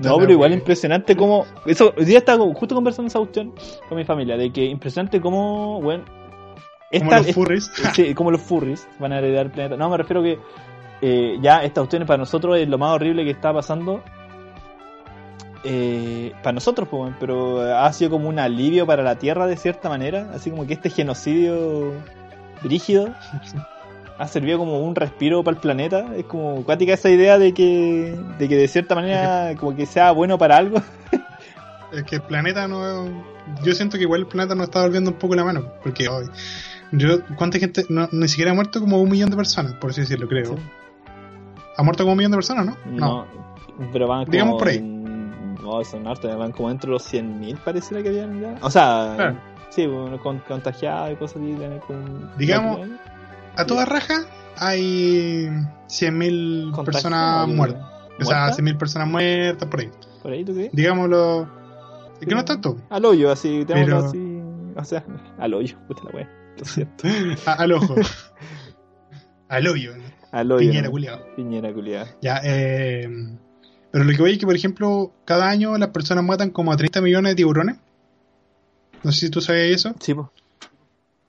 No, <laughs> no pero igual impresionante como. Eso, hoy día estaba justo conversando esa cuestión con mi familia. De que impresionante como. Bueno. Como los furries. Sí, como los furries van a heredar el planeta. No, me refiero que eh, ya esta cuestión para nosotros es lo más horrible que está pasando. Eh, para nosotros, pero ha sido como un alivio para la Tierra de cierta manera. Así como que este genocidio brígido ha servido como un respiro para el planeta. Es como cuática esa idea de que, de que de cierta manera <laughs> como que sea bueno para algo. <laughs> Es que el planeta no. Yo siento que igual el planeta nos está volviendo un poco la mano. Porque hoy. Yo, ¿cuánta gente? No, ni siquiera ha muerto como un millón de personas, por así decirlo, creo. Ha muerto como un millón de personas, ¿no? No, pero van como... Digamos por ahí. en- No, son hartos, van como entre los 100.000 pareciera que habían ya. O sea, Claro. sí, bueno, con, contagiados y cosas así. como- Digamos, A toda raja hay 100.000 Contagiados, personas muertas. O sea, ¿Muertas? 100.000 personas muertas por ahí. ¿Por ahí tú qué? Digámoslo. Es que no es tanto. Al hoyo, así, Pero- así. O sea, al hoyo, puta la wea. Lo siento. <laughs> A- al ojo. <laughs> al hoyo. ¿No? Al hoyo. Piñera, ¿no? Piñera culiada. Ya, eh, pero lo que voy es que, por ejemplo, cada año las personas matan como a 30 millones de tiburones. No sé si tú sabías eso. Sí, pues.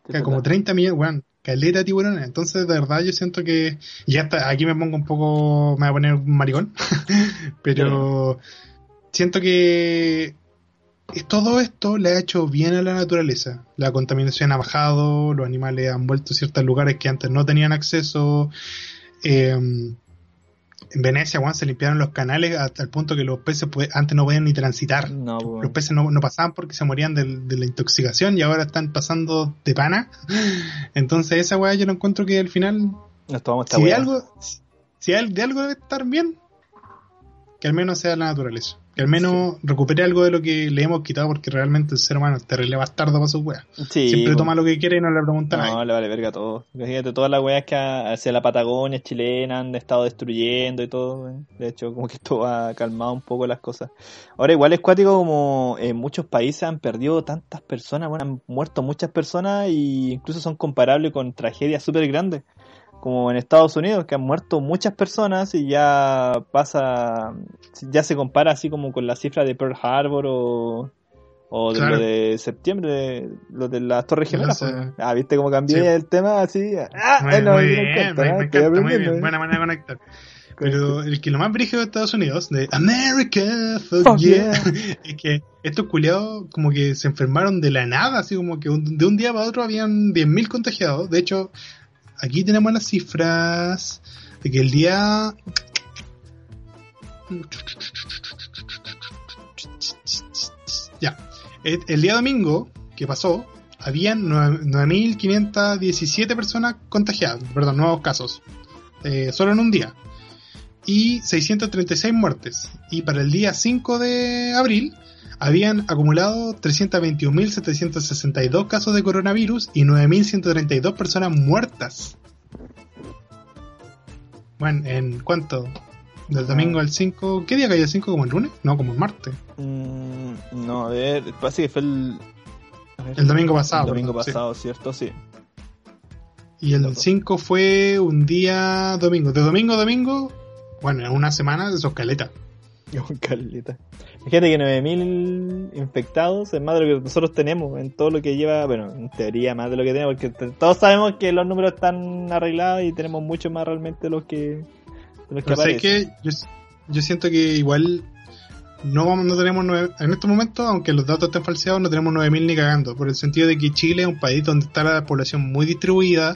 Que como 30 millones, weón, caleta de tiburones. Entonces, de verdad, yo siento que. Ya está, aquí me pongo un poco. Me voy a poner un maricón. <laughs> pero. Siento que. Todo esto le ha hecho bien a la naturaleza. La contaminación ha bajado, los animales han vuelto a ciertos lugares que antes no tenían acceso. Eh, en Venecia, weón, se limpiaron los canales hasta el punto que los peces pues, antes no podían ni transitar. No, Los peces no, no pasaban porque se morían de, la intoxicación y ahora están pasando de pana. Entonces esa weá yo no encuentro que al final, Nos tomamos esta si de algo, si de algo debe estar bien, que al menos sea la naturaleza. Que al menos recupere algo de lo que le hemos quitado porque realmente el ser humano es terrible bastardo para sus weas. Sí, Siempre toma lo que quiere y no le pregunta a No, nadie. le vale verga todo. Imagínate todas las weas que hacia la Patagonia chilena han estado destruyendo y todo. De hecho, como que esto ha calmado un poco las cosas. Ahora, igual es cuático como en muchos países han perdido tantas personas, bueno, han muerto muchas personas y incluso son comparables con tragedias súper grandes. Como en Estados Unidos, que han muerto muchas personas y ya pasa, ya se compara así como con la cifra de Pearl Harbor o, o de Claro. lo de septiembre, de, lo de las Torres Gemelas. Pues. Ah, ¿viste cómo cambié Sí. el tema? Así. Ah, Muy, eh, no, muy bien, me, ¿eh? me encanta, muy bien, ¿eh? buena manera de conectar. <laughs> Pero el que lo más brígido de Estados Unidos, de America, fuck yeah, yeah. <laughs> es que estos culiados como que se enfermaron de la nada, así como que un- de un día para otro habían 10.000 contagiados. De hecho, aquí tenemos las cifras de que el día... Ya, el, día domingo que pasó, habían nueve- 9.517 personas contagiadas, perdón, nuevos casos, eh, solo en un día y 636 muertes. Y para el día 5 de abril habían acumulado 321.762 casos de coronavirus y 9.132 personas muertas. Bueno, ¿en cuánto? Del domingo al 5. ¿Qué día cayó el 5? ¿Como el lunes? No, como el martes. Mm, no, a ver, parece que fue el. ver, El domingo pasado, El domingo perdón, sí. pasado, ¿cierto? Sí. Y el Loco. 5 fue un día domingo. De domingo a domingo, bueno, en una semana, eso es caleta. <laughs> Caleta. Fíjate que 9000 infectados es más de lo que nosotros tenemos en todo lo que lleva, bueno, en teoría más de lo que tenemos, porque todos sabemos que los números están arreglados y tenemos mucho más realmente de los que, de los que aparecen. que yo, yo siento que igual no no tenemos nueve- en este momento, aunque los datos estén falseados, no tenemos 9.000 ni cagando, por el sentido de que Chile es un país donde está la población muy distribuida,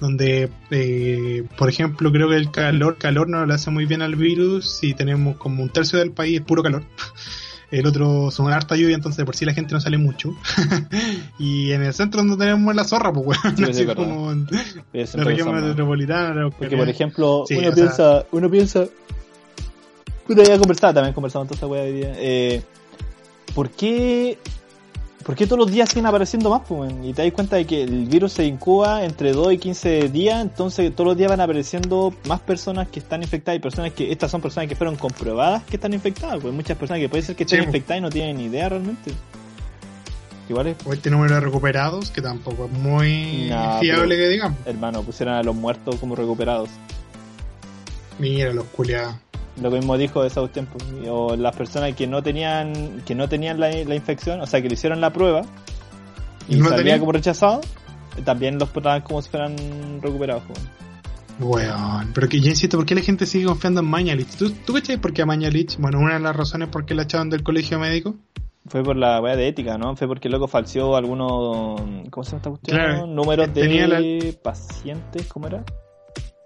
donde, eh, por ejemplo, creo que el calor, calor no le hace muy bien al virus y tenemos como un tercio del país es puro calor. <laughs> El otro son harta lluvia, entonces por sí la gente no sale mucho. <laughs> y en el centro donde tenemos la zorra, pues weón. Sí, sí, así como en la región metropolitana. Porque por ejemplo, Sí, uno o sea- piensa, uno piensa, puta ya conversaba, también conversamos toda esta weá hoy día, eh, ¿por qué, por qué todos los días siguen apareciendo más, pues? Y te das cuenta de que el virus se incuba entre 2 y 15 días, entonces todos los días van apareciendo más personas que están infectadas y personas que, estas son personas que fueron comprobadas que están infectadas, pues muchas personas que puede ser que estén Sí, infectadas y no tienen ni idea realmente. Igual es, O este número de recuperados, que tampoco es muy fiable que digamos. hermano, pusieron a los muertos como recuperados. Mira los culiados. Lo mismo dijo de South Temple. O las personas que no tenían que no tenían la, la infección, o sea, que le hicieron la prueba y ¿No salía como rechazado, también los trataban como si fueran recuperados. weón. Weón. Pero que yo insisto, ¿por qué la gente sigue confiando en Mañalich? ¿Tú, ¿Tú cachai por qué a Mañalich? Bueno, una de las razones por qué la echaron del colegio médico. Fue por la weá de ética, ¿no? Fue porque el loco falseó algunos. ¿Cómo se llama esta cuestión? Claro, Números de tenía la- pacientes, ¿cómo era?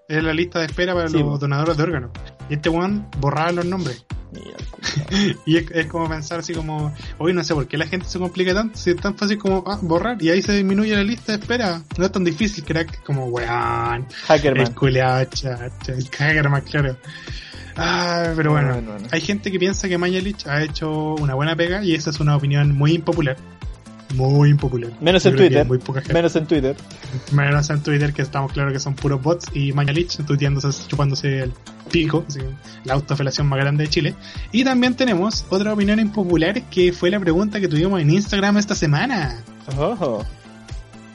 Es la lista de espera para Sí, los po. donadores de órganos. Y este weón borraba los nombres. <laughs> Y es, es como pensar así como, hoy no sé por qué la gente se complica tanto, si es tan fácil como ah, borrar y ahí se disminuye la lista de espera. No es tan difícil, crack, como weón. Hackerman. El culeado, Hackerman, claro. Ah, pero bueno, Bueno, bueno. hay gente que piensa que Mañalich ha hecho una buena pega y esa es una opinión muy impopular. Muy impopular. Menos Yo en Twitter. Muy poca gente. Menos en Twitter. Menos en Twitter que estamos claros que son puros bots y Mañalich tuiteándose, chupándose el pico, así, la autofelación más grande de Chile. Y también tenemos otra opinión impopular que fue la pregunta que tuvimos en Instagram esta semana.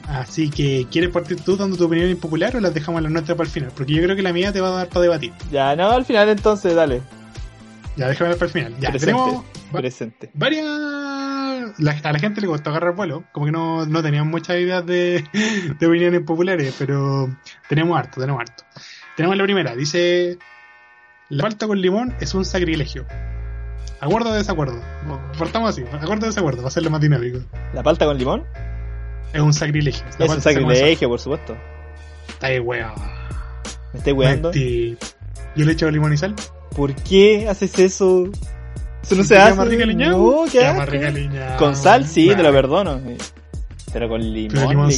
Así que, ¿quieres partir tú dando tu opinión impopular o las dejamos la nuestra para el final? Porque yo creo que la mía te va a dar para debatir. Ya, no, al final entonces, dale. Ya, déjame para el final. Ya, Presente. tenemos Presente. varias... la- a la gente le costó agarrar vuelo, como que no, no tenían muchas ideas de, <laughs> de opiniones populares, pero tenemos harto, tenemos harto. Tenemos la primera, dice, la falta con limón es un sacrilegio. ¿Acuerdo o desacuerdo? Partamos así, acuerdo o desacuerdo, para hacerlo más dinámico. ¿La palta con limón? Es un sacrilegio. La Es un sacrilegio, por supuesto. Está ahí, weón. ¿Me estáis weando? Yo le echo limón y sal. ¿Por qué haces eso? Eso no se hace. No, ¿qué rica liñao. Con sal, sí, te lo perdono. Pero con limón. Pero le,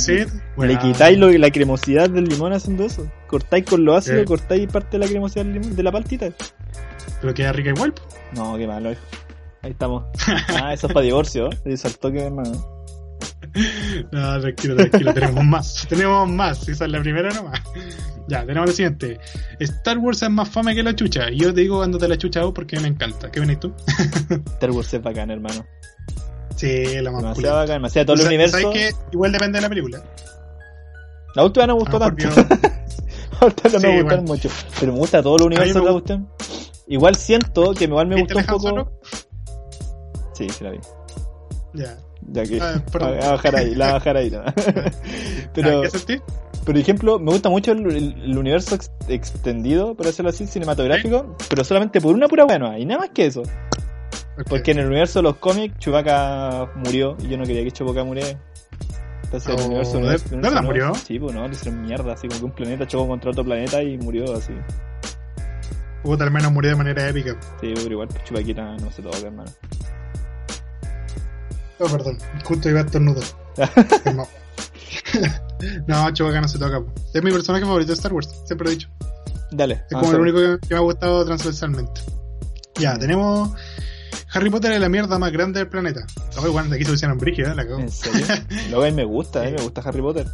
weón. le quitáis lo- la cremosidad del limón haciendo eso. Cortáis con lo ácido, cortáis parte de la cremosidad del limón, de la paltita. Pero queda rica igual. No, qué malo. Ahí estamos. <laughs> Ah, eso es para divorcio. ¿eh? Saltó que hermano. <laughs> No, tranquilo, tranquilo, tenemos más. Tenemos más, esa es la primera nomás. Ya, tenemos lo siguiente. Star Wars es más fame que la chucha. Y yo te digo cuando te la chucha vos porque me encanta. ¿Qué venís tú? <laughs> Star Wars es bacán, hermano. Sí, la más Demasiado bacán, demasiado todo el O sea, universo. ¿Sabes qué? Igual depende de la película. La última no me gustó A lo tanto. Ahorita <laughs> no Sí, me igual. mucho. Pero me gusta todo el universo de la cuestión. Igual siento que igual me ¿Viste gustó un la poco. Solo? Sí, sí la vi. Ya. Ya que. Ah, perdón. la voy a bajar ahí, la voy a bajar ahí. ¿no? <laughs> <laughs> Pero, ¿Qué sentí? por ejemplo, me gusta mucho el, el- el universo ex- extendido, por decirlo así, cinematográfico, pero solamente por una pura buena, y nada más que eso. Porque en el universo de los cómics, Chewbacca murió, y yo no quería que Chewbacca muriera. Entonces, el Oh, universo, ¿de- universo- de universo verdad nuevo- murió? Sí, pues no, le hicieron mierda, así como que un planeta chocó contra otro planeta y murió así. Puta, al menos murió de manera épica. Sí, pero igual, pues, Chewbacquita no se toca, hermano. Oh, perdón. Justo iba a estornudar. Calmao. <laughs> no, <laughs> Chewbacca no se toca. Es mi personaje favorito de Star Wars. Siempre lo he dicho. Dale. Es como el único que, que me ha gustado transversalmente. Ya, tenemos Harry Potter es la mierda más grande del planeta. Oye, bueno, aquí se pusieron brígido, ¿eh? La cago. ¿En serio? Luego a mí me gusta, a mí me gusta Harry Potter.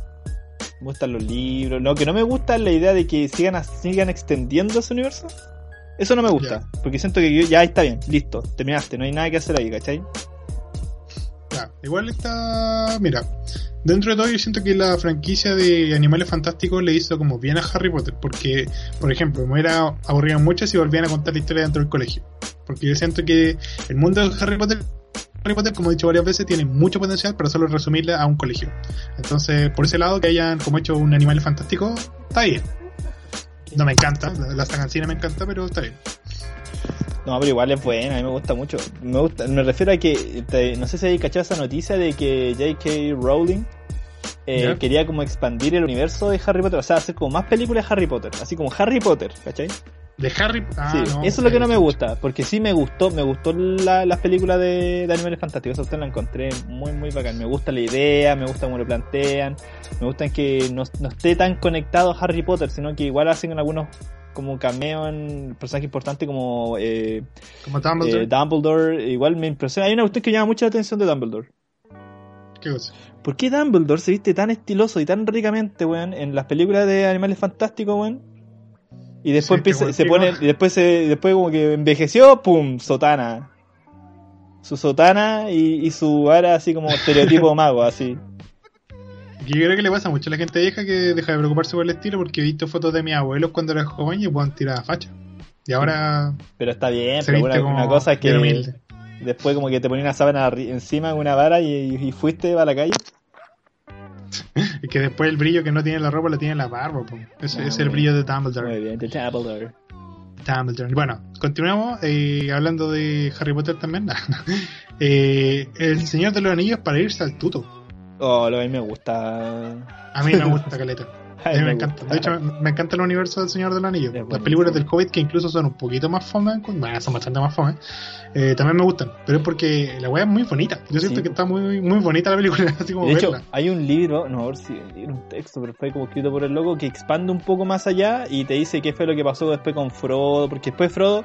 Me gustan los libros. Lo que no me gusta es la idea de que sigan, sigan extendiendo ese universo. Eso no me gusta. Porque siento que yo- ya está bien, listo, terminaste, no hay nada que hacer ahí, ¿cachai? Igual está. Mira, dentro de todo, yo siento que la franquicia de Animales Fantásticos le hizo como bien a Harry Potter. Porque, por ejemplo, me hubiera aburrido mucho si volvían a contar la historia dentro del colegio. Porque yo siento que el mundo de Harry Potter. Harry Potter, como he dicho varias veces, tiene mucho potencial, pero solo resumirla a un colegio. Entonces, por ese lado, que hayan como hecho un Animales Fantástico, está bien. No me encanta, la, la me encanta, pero está bien. No, pero igual es buena, a mí me gusta mucho. Me gusta, me refiero a que, te- no sé si hay cachado esa noticia de que J.K. Rowling eh, quería como expandir el universo de Harry Potter, o sea, hacer como más películas de Harry Potter, así como Harry Potter, ¿cachai? De Harry ah, sí, no, eso es lo que no me gusta, porque sí me gustó, me gustó la- las películas de, de Animales Fantásticos, esa usted la encontré muy, muy bacán. Me gusta la idea, me gusta cómo lo plantean, me gusta que no, no esté tan conectado a Harry Potter, sino que igual hacen algunos como cameo en personajes importantes como eh, Como Dumbledore. eh, Dumbledore, igual me impresiona. Hay una cuestión que llama mucho la atención de Dumbledore. ¿Qué cosa? ¿Por qué Dumbledore se viste tan estiloso y tan ricamente, weón, en las películas de Animales Fantásticos, weón? Y después Sí, empieza, se pone, y después se, después como que envejeció, pum, sotana. Su sotana y, y su vara así como estereotipo <laughs> mago, así. Yo creo que le pasa mucho a la gente vieja que deja de preocuparse por el estilo porque he visto fotos de mis abuelos cuando era joven y puedan tirar facha. Y ahora Pero está bien, pero una, una cosa es que humilde. después como que te ponía una sábana encima con una vara y, y fuiste a la calle. <laughs> Y que después el brillo que no tiene la ropa lo tiene la barba. Ese Ah, es el brillo de Dumbledore. Muy bien, de Dumbledore. Dumbledore. Bueno, continuamos eh, hablando de Harry Potter también. <laughs> Eh, el Señor de los Anillos para irse al tuto. Oh, lo a mí me gusta. A mí me gusta Caleta. <laughs> A mí me, encanta. De hecho, me, encanta el universo del Señor del Anillo. Las películas del Hobbit, que incluso son un poquito más fome, bueno, son bastante más fome, eh, también me gustan. Pero es porque la weá es muy bonita. Yo siento que está muy, muy bonita la película. <laughs> Así como de hecho, hay un libro, no, a ver si era un texto, pero fue como escrito por el loco, que expande un poco más allá y te dice qué fue lo que pasó después con Frodo. Porque después Frodo.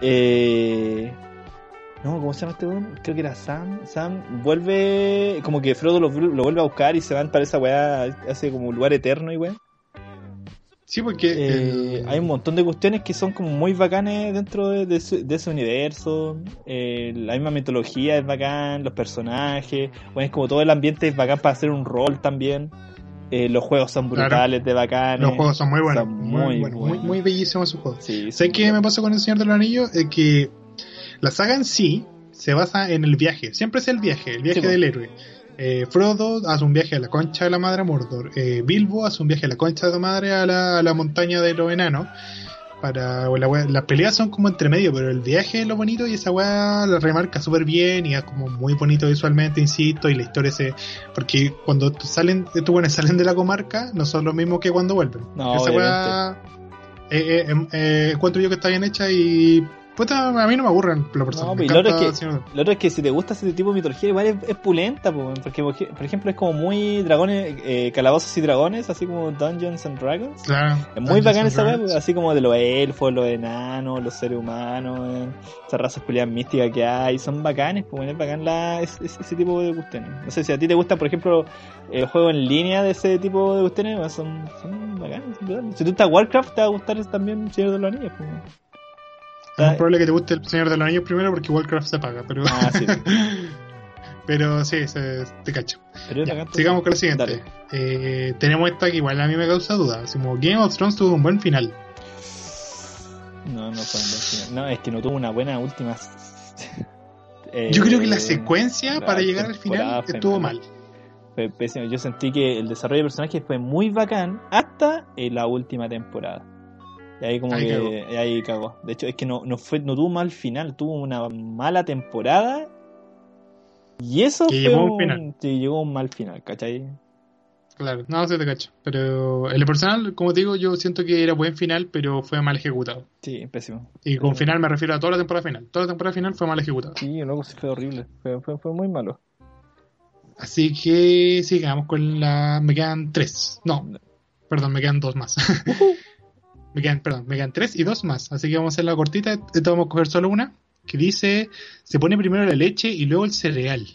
Eh, no, ¿cómo se llama este weón? Creo que era Sam. Sam vuelve. Como que Frodo lo, lo, vuelve a buscar y se van para esa weá. Hace como un lugar eterno y weá. Sí, porque. Eh, Hay un montón de cuestiones que son como muy bacanes dentro de, de, su, de ese universo. Eh, la misma mitología es bacán, los personajes. Bueno, es como todo el ambiente es bacán para hacer un rol también. Eh, los juegos son brutales claro. de bacanes. Los juegos son muy buenos. Son muy, muy, buenos, muy, muy, bellísimos esos juegos. Sí, ¿Sabes qué me pasó con El Señor de los Anillos? Es que la saga en sí se basa en el viaje. Siempre es el viaje, el viaje sí, del héroe. Eh, Frodo hace un viaje a la concha de la madre a Mordor. Eh, Bilbo hace un viaje a la concha de la madre a la, a la montaña de los enanos. Para, la las peleas son como entre medio, pero el viaje es lo bonito y esa weá la remarca súper bien y es como muy bonito visualmente, insisto, y la historia se. Porque cuando salen, estos buenos salen de la comarca, no son lo mismo que cuando vuelven. No, esa weá eh, eh, encuentro yo que está bien hecha y Puta, a mí no me aburren la persona. No, lo otro, es que, lo otro es que si te gusta ese tipo de mitología, igual es, es pulenta, po, porque por ejemplo es como muy dragones, eh, calabozos y dragones, así como Dungeons and Dragons. Claro. Es muy bacán esa web, así como de los elfos, los enanos, los seres humanos, eh, esas razas culiadas místicas que hay, son bacanes, pues es bacán la, es, es, ese tipo de cuestiones. No sé si a ti te gusta, por ejemplo, el juego en línea de ese tipo de cuestiones, son, son bacanes. Son si tú estás Warcraft, te va a gustar también Señor de los Anillos, pues. Es más probable que te guste el Señor de los Anillos primero porque Warcraft se paga, pero. Ah, sí. <laughs> pero sí, se, te cacho. Ya, sigamos con la siguiente. Eh, tenemos esta que igual a mí me causa duda. Como Game of Thrones tuvo un buen final. No, no fue un buen final. No, es que no tuvo una buena última. eh, <laughs> Yo creo que la secuencia para llegar al final estuvo mal. Fue pésimo. Yo sentí que el desarrollo de personajes fue muy bacán hasta en la última temporada. Y ahí como Ahí que cagó. ahí cagó. De hecho, es que no, no fue, no tuvo mal final, tuvo una mala temporada. Y eso Que fue llegó un un, final. sí, llegó un mal final, ¿cachai? Claro, no, se te cacho. Pero en lo personal, como te digo, yo siento que era buen final, pero fue mal ejecutado. Sí, pésimo. Y con final me refiero a toda la temporada final. Toda la temporada final fue mal ejecutada. Sí, luego sí fue horrible. Fue, fue, fue muy malo. Así que sigamos con la. Me quedan tres. No, perdón, me quedan dos más. <laughs> me quedan, perdón, me quedan tres y dos más. Así que vamos a hacer la cortita. Esta vamos a coger solo una. Que dice: Se pone primero la leche y luego el cereal.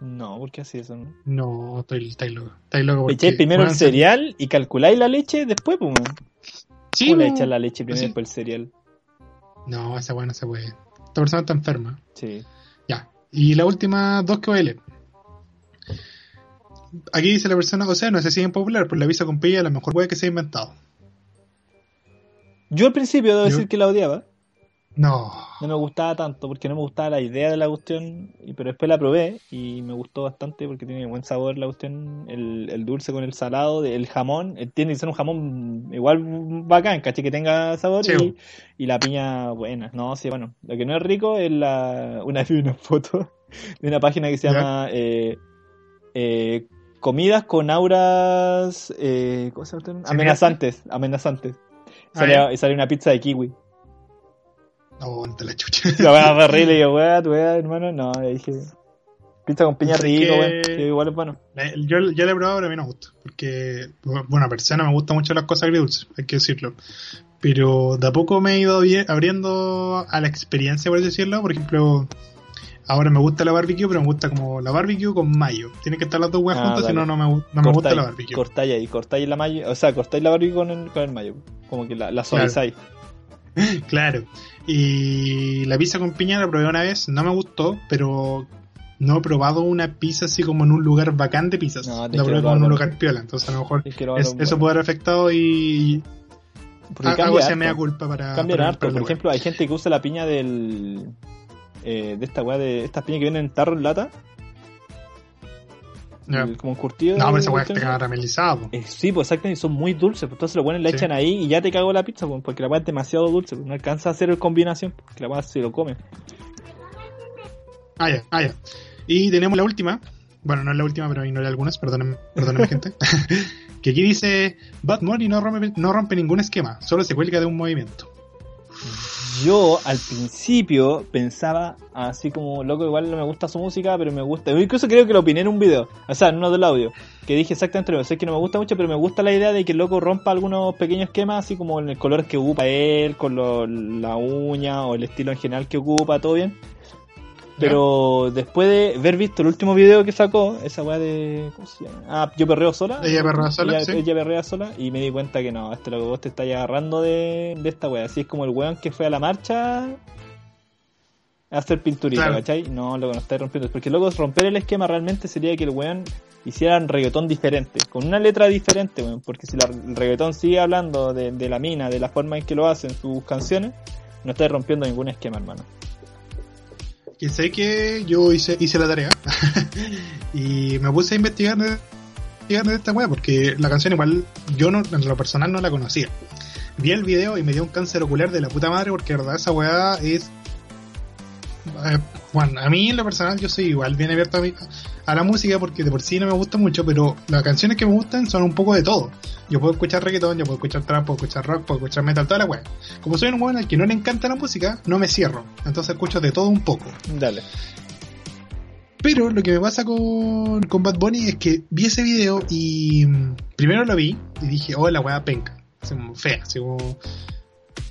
No, ¿por qué así eso? no? No, estoy, estoy loco. Estoy loco. porque, Echáis primero el cereal y calculáis la leche después, pues. Sí, ¿Cómo le echas la leche primero y después el cereal? No, esa buena se puede. Esta persona está enferma. Sí. Ya. Y la última dos que voy a leer. Aquí dice la persona, o sea, no sé si es impopular, por la visa con pilla, la mejor wea que se ha inventado. Yo al principio debo Yo- decir que la odiaba. No. No me gustaba tanto porque no me gustaba la idea de la cuestión. y- Pero después la probé y me gustó bastante porque tiene buen sabor la cuestión. El, el dulce con el salado, el jamón. eh, Tiene que ser un jamón igual bacán, caché que tenga sabor. Sí, y, y la piña buena. No, sí, bueno. Lo que no es rico es la. Una vez <laughs> vi una foto de una página que se llama. eh, eh, comidas con auras. Eh, ¿Cómo se llama? Amenazantes. Amenazantes. Ah, Sale, ya. y sale una pizza de kiwi. No, no te la chucha. <laughs> La weá fue <laughs> horrible, y yo, weá, tu weá, hermano, no, le dije. Pizza con piña rico, weón. Igual es bueno. Yo, yo la he probado, pero a mí no me gusta. Porque, bueno, a persona me gustan mucho las cosas agridulces, hay que decirlo. Pero de a poco me he ido abri- abriendo a la experiencia, por así decirlo. Por ejemplo, ahora me gusta la barbecue, pero me gusta como la barbecue con mayo. Tiene que estar las dos weas Ah, juntas, si no, no me, no me gusta la barbecue. cortáis ahí, cortáis la mayo, o sea, cortáis la barbecue con el, con el mayo. Como que la, la suavizáis. <laughs> Claro. Y la pizza con piña la probé una vez, no me gustó, pero no he probado una pizza así como en un lugar bacán de pizzas. No, la probé como en un lugar piola, entonces a lo mejor es- eso puede haber afectado y Porque ha- hago esa mea culpa para. Cambian para- harto. para Por ejemplo, hay gente que usa la piña del. Eh, de esta weá de. Estas piñas que vienen en tarro en lata. el- Como un curtido. No, pero esa weá está caramelizada. po. Eh, sí, pues exactamente, y son muy dulces. Pues entonces los buenos le Sí. echan ahí y ya te cago la pizza, pues, porque la weá es demasiado dulce. Pues, no alcanza a hacer combinación, porque la weá se lo come. Ah, ya, ah, ya. Y tenemos la última, bueno, no es la última, pero ignoré algunas, perdónenme, perdónenme <laughs> gente, <laughs> que aquí dice, Bad Bunny no rompe, no rompe ningún esquema, solo se cuelga de un movimiento. Yo al principio pensaba así como, loco, igual no me gusta su música, pero me gusta. Incluso creo que lo opiné en un video, o sea, en uno del audio, que dije exactamente lo. Sé que no me gusta mucho, pero me gusta la idea de que el loco rompa algunos pequeños esquemas, así como en el color que ocupa él, con la uña o el estilo en general que ocupa, todo bien. Pero después de haber visto el último video que sacó, esa weá de. ¿Cómo se llama? Ah, yo perreo sola. Ella perrea sola, Ella, sí. ella perrea sola. Y me di cuenta que no, este lo que vos te estás agarrando de, de esta weá. Así es como el weón que fue a la marcha a hacer pinturita, Claro. ¿cachai? No, lo que no estáis rompiendo. Porque luego romper el esquema realmente sería que el weón hiciera un reggaetón diferente, con una letra diferente, weón. Porque si la- el reggaetón sigue hablando de, de la mina, de la forma en que lo hacen sus canciones, no estáis rompiendo ningún esquema, hermano. Que sé que yo hice, hice la tarea <laughs> y me puse a investigar de, esta weá porque la canción igual yo no, en lo personal no la conocía. Vi el video y me dio un cáncer ocular de la puta madre porque verdad esa weá es... eh, bueno, a mí en lo personal yo soy igual bien abierto a, mi- a la música porque de por sí no me gusta mucho, pero las canciones que me gustan son un poco de todo. Yo puedo escuchar reggaetón, yo puedo escuchar trap, puedo escuchar rock, puedo escuchar metal, toda la weá. Como soy un weón al que no le encanta la música, no me cierro. Entonces escucho de todo un poco. Dale. Pero lo que me pasa con, con Bad Bunny es que vi ese video y mm, primero lo vi y dije, oh, la weá penca. Fea, así como...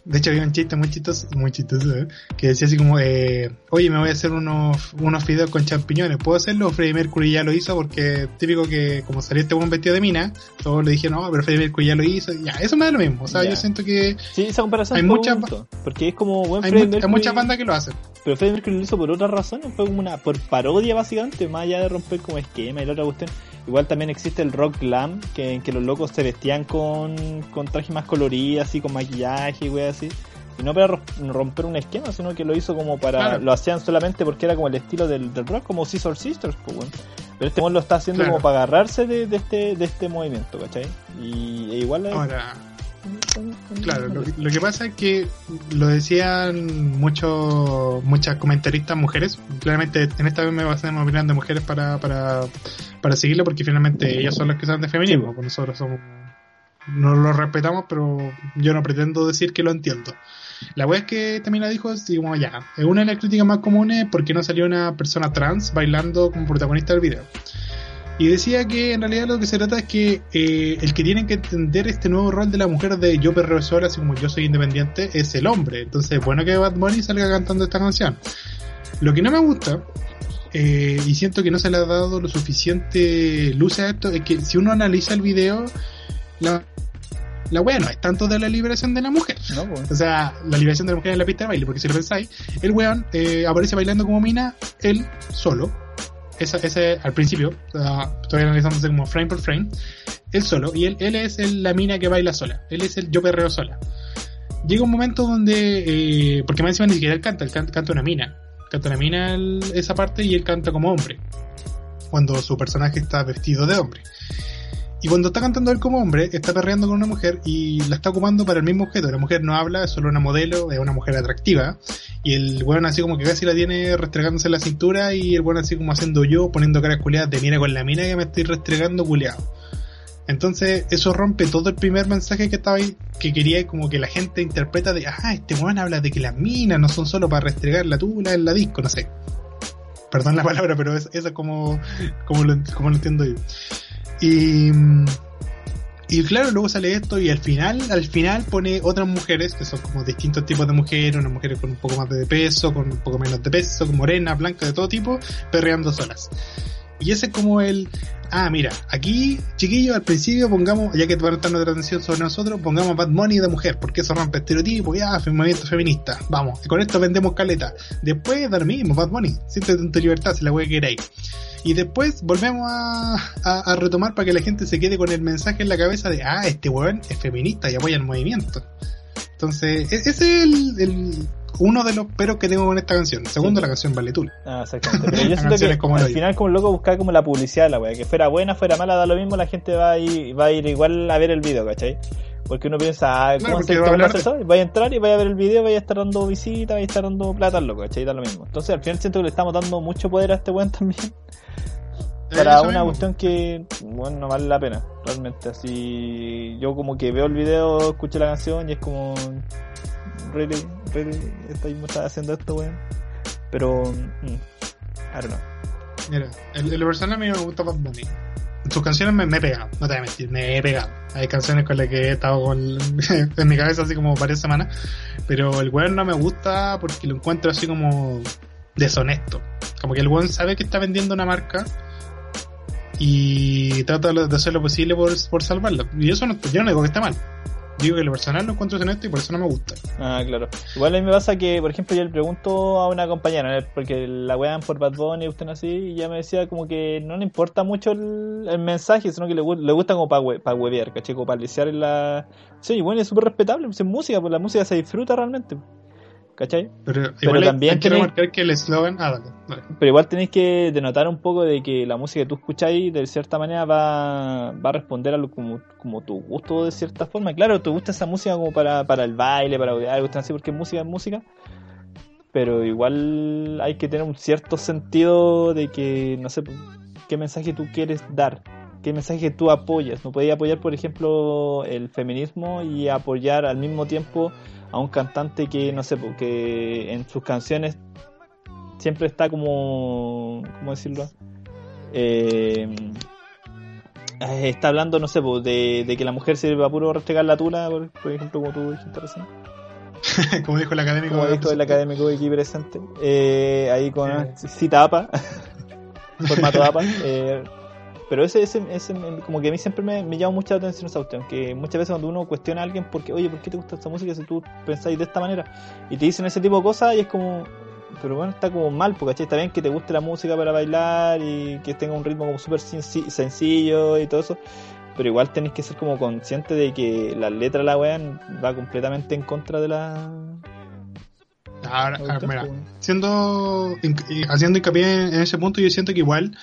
De hecho había un chiste muy chistoso, muy chistoso, ¿eh? que decía así como, eh, oye, me voy a hacer unos, unos videos con champiñones, ¿puedo hacerlo? Freddie Mercury ya lo hizo porque típico que como salió este buen vestido de mina, todos le dijeron, no, pero Freddie Mercury ya lo hizo, ya, eso me da lo mismo, o sea, yo siento que Sí, esa comparación Hay muchas Porque es como, bueno, hay, mu- hay Mercury- muchas bandas que lo hacen. Pero Freddie Mercury lo hizo por otras razones, fue como una por parodia básicamente, más allá de romper como esquema y la otra cuestión. Igual también existe el rock glam, que, en que los locos se vestían con, con trajes más coloridos, así con maquillaje y así. Y no para ro- romper un esquema, sino que lo hizo como para. Claro. Lo hacían solamente porque era como el estilo del, del rock, como Scissor Sisters, pues bueno. Pero este mon lo está haciendo Claro. como para agarrarse de, de este de este movimiento, ¿cachai? Y e igual Ahora, Claro, lo que, lo que pasa es que lo decían muchos muchas comentaristas mujeres. Claramente en esta vez me basé en opinión de mujeres para, para, para seguirlo porque finalmente ellas son las que saben de feminismo. pues nosotros somos no lo respetamos, pero yo no pretendo decir que lo entiendo. La wea es que también la dijo así como ya, es una de las críticas más comunes porque no salió una persona trans bailando como protagonista del video. Y decía que en realidad lo que se trata es que eh, el que tiene que entender este nuevo rol de la mujer de yo perreo sola, así como yo soy independiente, es el hombre. Entonces, bueno que Bad Bunny salga cantando esta canción. Lo que no me gusta, eh, y siento que no se le ha dado lo suficiente luz a esto, es que si uno analiza el video, la, la wea no es tanto de la liberación de la mujer. No. O sea, la liberación de la mujer en la pista de baile, porque si lo pensáis, el weón eh, aparece bailando como mina, él solo. Ese al principio, ah, estoy analizándose como frame por frame, él solo, y él, él es el- la mina que baila sola, él es el yo perreo sola. Llega un momento donde, eh, porque más encima ni siquiera él canta, él canta, canta una mina, canta una mina el- esa parte y él canta como hombre, cuando su personaje está vestido de hombre. Y cuando está cantando él como hombre, está perreando con una mujer y la está ocupando para el mismo objeto. La mujer no habla, es solo una modelo, es una mujer atractiva. Y el weón así como que casi la tiene restregándose en la cintura y el weón así como haciendo yo, poniendo caras culiadas de mira con la mina que me estoy restregando culiado. Entonces eso rompe todo el primer mensaje que estaba ahí, que quería como que la gente interpreta de, ah, este weón habla de que las minas no son solo para restregar la tula en la disco, no sé. Perdón la palabra, pero es- eso es como, como, lo, como lo entiendo yo. Y, y claro, luego sale esto y al final, al final pone otras mujeres, que son como distintos tipos de mujeres, unas mujeres con un poco más de peso, con un poco menos de peso, morenas, blancas, de todo tipo, perreando solas. Y ese es como el, ah, mira, aquí, chiquillos, al principio pongamos, ya que estar nuestra atención sobre nosotros, pongamos Bad Money de mujer, porque eso rompe estereotipos, ya, movimiento feminista, vamos, con esto vendemos caleta. Después, dar mismo, Bad Money, siéntete en tu libertad si la wea que queráis. Y después volvemos a, a, a retomar para que la gente se quede con el mensaje en la cabeza de, ah, este weón es feminista y apoya el movimiento. Entonces, e- ese es el, el- uno de los peros que tengo con esta canción. Segundo, la canción vale tú. Ah, exactamente. <laughs> Pero yo siento que como al final como loco buscar como la publicidad de la wea, que fuera buena, fuera mala, da lo mismo, la gente va a ir, va a ir igual a ver el video, ¿cachai? Porque uno piensa, ah, Claro, ¿cómo se hace eso? Vaya a entrar y vaya a ver el video, vaya a estar dando visita, vaya a estar dando plata loco, ¿cachai? Da lo mismo. Entonces al final siento que le estamos dando mucho poder a este weón también. para una mismo. cuestión que, bueno, no vale la pena, realmente. Así, yo como que veo el video, escucho la canción y es como, really, really, estás haciendo esto, weón. Pero, mm, I don't know. Mira, el, el personal a mí me gusta Bad Bunny. Sus canciones me, me he pegado, no te voy a mentir, me he pegado. Hay canciones con las que he estado con, <laughs> en mi cabeza así como varias semanas, pero el weón no me gusta porque lo encuentro así como deshonesto. Como que el weón sabe que está vendiendo una marca y trata de hacer lo posible por, por salvarla. Y eso no, yo no digo que está mal. Digo que lo personal lo encuentro deshonesto y por eso no me gusta. Ah, claro. Igual a mí me pasa que, por ejemplo, yo le pregunto a una compañera, ¿no? porque la wean por Bad Bunny y usted así, y ella me decía como que no le importa mucho el, mensaje, sino que le, gu- le gusta como para we, pa huevear, ¿cachai? Como para liciar en la... Sí, bueno, es súper respetable, es música, pues la música se disfruta realmente, ¿cachai? Pero, también hay que tiene- remarcar que el eslogan. Ah, dale, dale. Pero igual tenéis que denotar un poco de que la música que tú escucháis de cierta manera va, va a responder a lo como, como tu gusto de cierta forma. Claro, te gusta esa música como para, para el baile, para gustan así porque música es música. Pero igual hay que tener un cierto sentido de que, no sé, qué mensaje tú quieres dar, qué mensaje tú apoyas. No podías apoyar, por ejemplo, el feminismo y apoyar al mismo tiempo a un cantante que, no sé, que en sus canciones siempre está como, ¿cómo decirlo? Eh, eh, está hablando, no sé, de, de que la mujer sirve para puro restregar la tula, por, por ejemplo, como tú dijiste recién. <laughs> como dijo el académico. Como dijo el académico aquí presente. Eh, ahí con cita APA, <laughs> formato APA. Eh, pero ese, ese, ese, como que a mí siempre me, me llama mucha atención esa cuestión. Que muchas veces cuando uno cuestiona a alguien, porque, oye, ¿por qué te gusta esta música si tú pensáis de esta manera? Y te dicen ese tipo de cosas y es como, pero bueno, está como mal, porque está bien que te guste la música para bailar y que tenga un ritmo como súper senci- sencillo y todo eso. Pero igual tenéis que ser como consciente de que la letra de la weá va completamente en contra de la. Ahora, ah, mira, siendo haciendo hincapié en ese punto yo siento que igual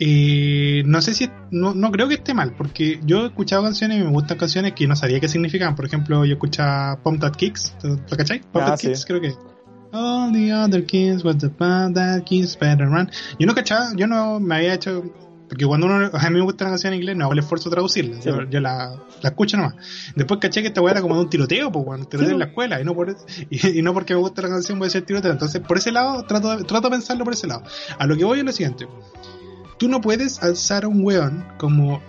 eh, no sé si no, no creo que esté mal porque yo he escuchado canciones y me gustan canciones que no sabía qué significaban por ejemplo yo escuchaba Pump That Kicks ¿lo cachai? Pump Ah, That sí. Kicks creo que All the other kids what the Pump That Kicks better run yo no cachaba yo no me había hecho porque cuando uno, a mí me gusta la canción en inglés, no hago el esfuerzo de traducirla. Sí, yo yo la, la escucho nomás. Después caché que esta weá era como de un tiroteo, pues, cuando tiroteo Sí, en la escuela, y no, por, y, y no porque me gusta la canción voy a ser tiroteo. Entonces, por ese lado, trato trato de pensarlo por ese lado. A lo que voy es lo siguiente. Tú no puedes alzar a un weón como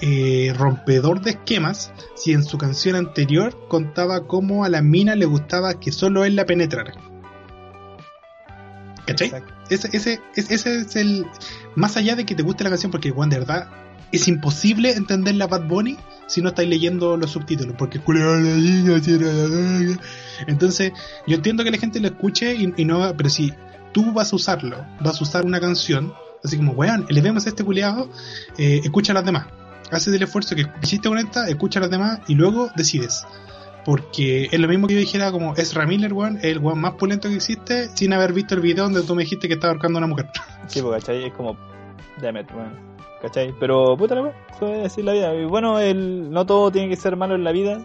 eh, rompedor de esquemas si en su canción anterior contaba cómo a la mina le gustaba que solo él la penetrara. ¿Cachai? Ese, ese, ese, ese es el. Más allá de que te guste la canción, porque, Juan, de verdad, es imposible entender la Bad Bunny si no estáis leyendo los subtítulos, porque. Entonces, yo entiendo que la gente lo escuche y, y no, pero si tú vas a usarlo, vas a usar una canción, así como, weón, elevemos a este culiado, eh, escucha a las demás. Haces el esfuerzo que hiciste con esta, escucha a las demás y luego decides. Porque es lo mismo que yo dijera como Ezra Miller, weón, es el weón más pulento que existe sin haber visto el video donde tú me dijiste que estaba ahorcando a una mujer. <laughs> Sí, pues, ¿cachai? Es como, damn it, weón. ¿cachai? Pero, puta la es así la vida. Y bueno, el, no todo tiene que ser malo en la vida.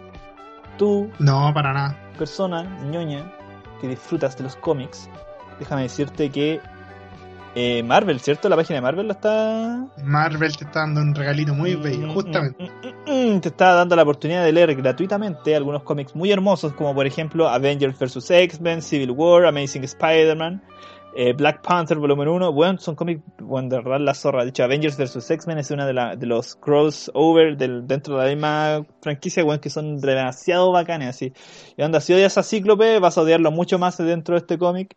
Tú, No, para nada. persona, ñoña, que disfrutas de los cómics, déjame decirte que eh, Marvel, ¿cierto? La página de Marvel la está... Marvel te está dando un regalito muy bello, Mm, justamente. mm, mm, mm, te está dando la oportunidad de leer gratuitamente algunos cómics muy hermosos, como por ejemplo Avengers vs. X-Men, Civil War, Amazing Spider-Man, eh, Black Panther volumen 1. Bueno, son cómics, bueno, de verdad la zorra. De hecho, Avengers vs. X-Men es una de, la, de los crossover del, dentro de la misma franquicia, bueno, que son demasiado bacanes, así. Y onda, si odias a Cíclope, vas a odiarlo mucho más dentro de este cómic.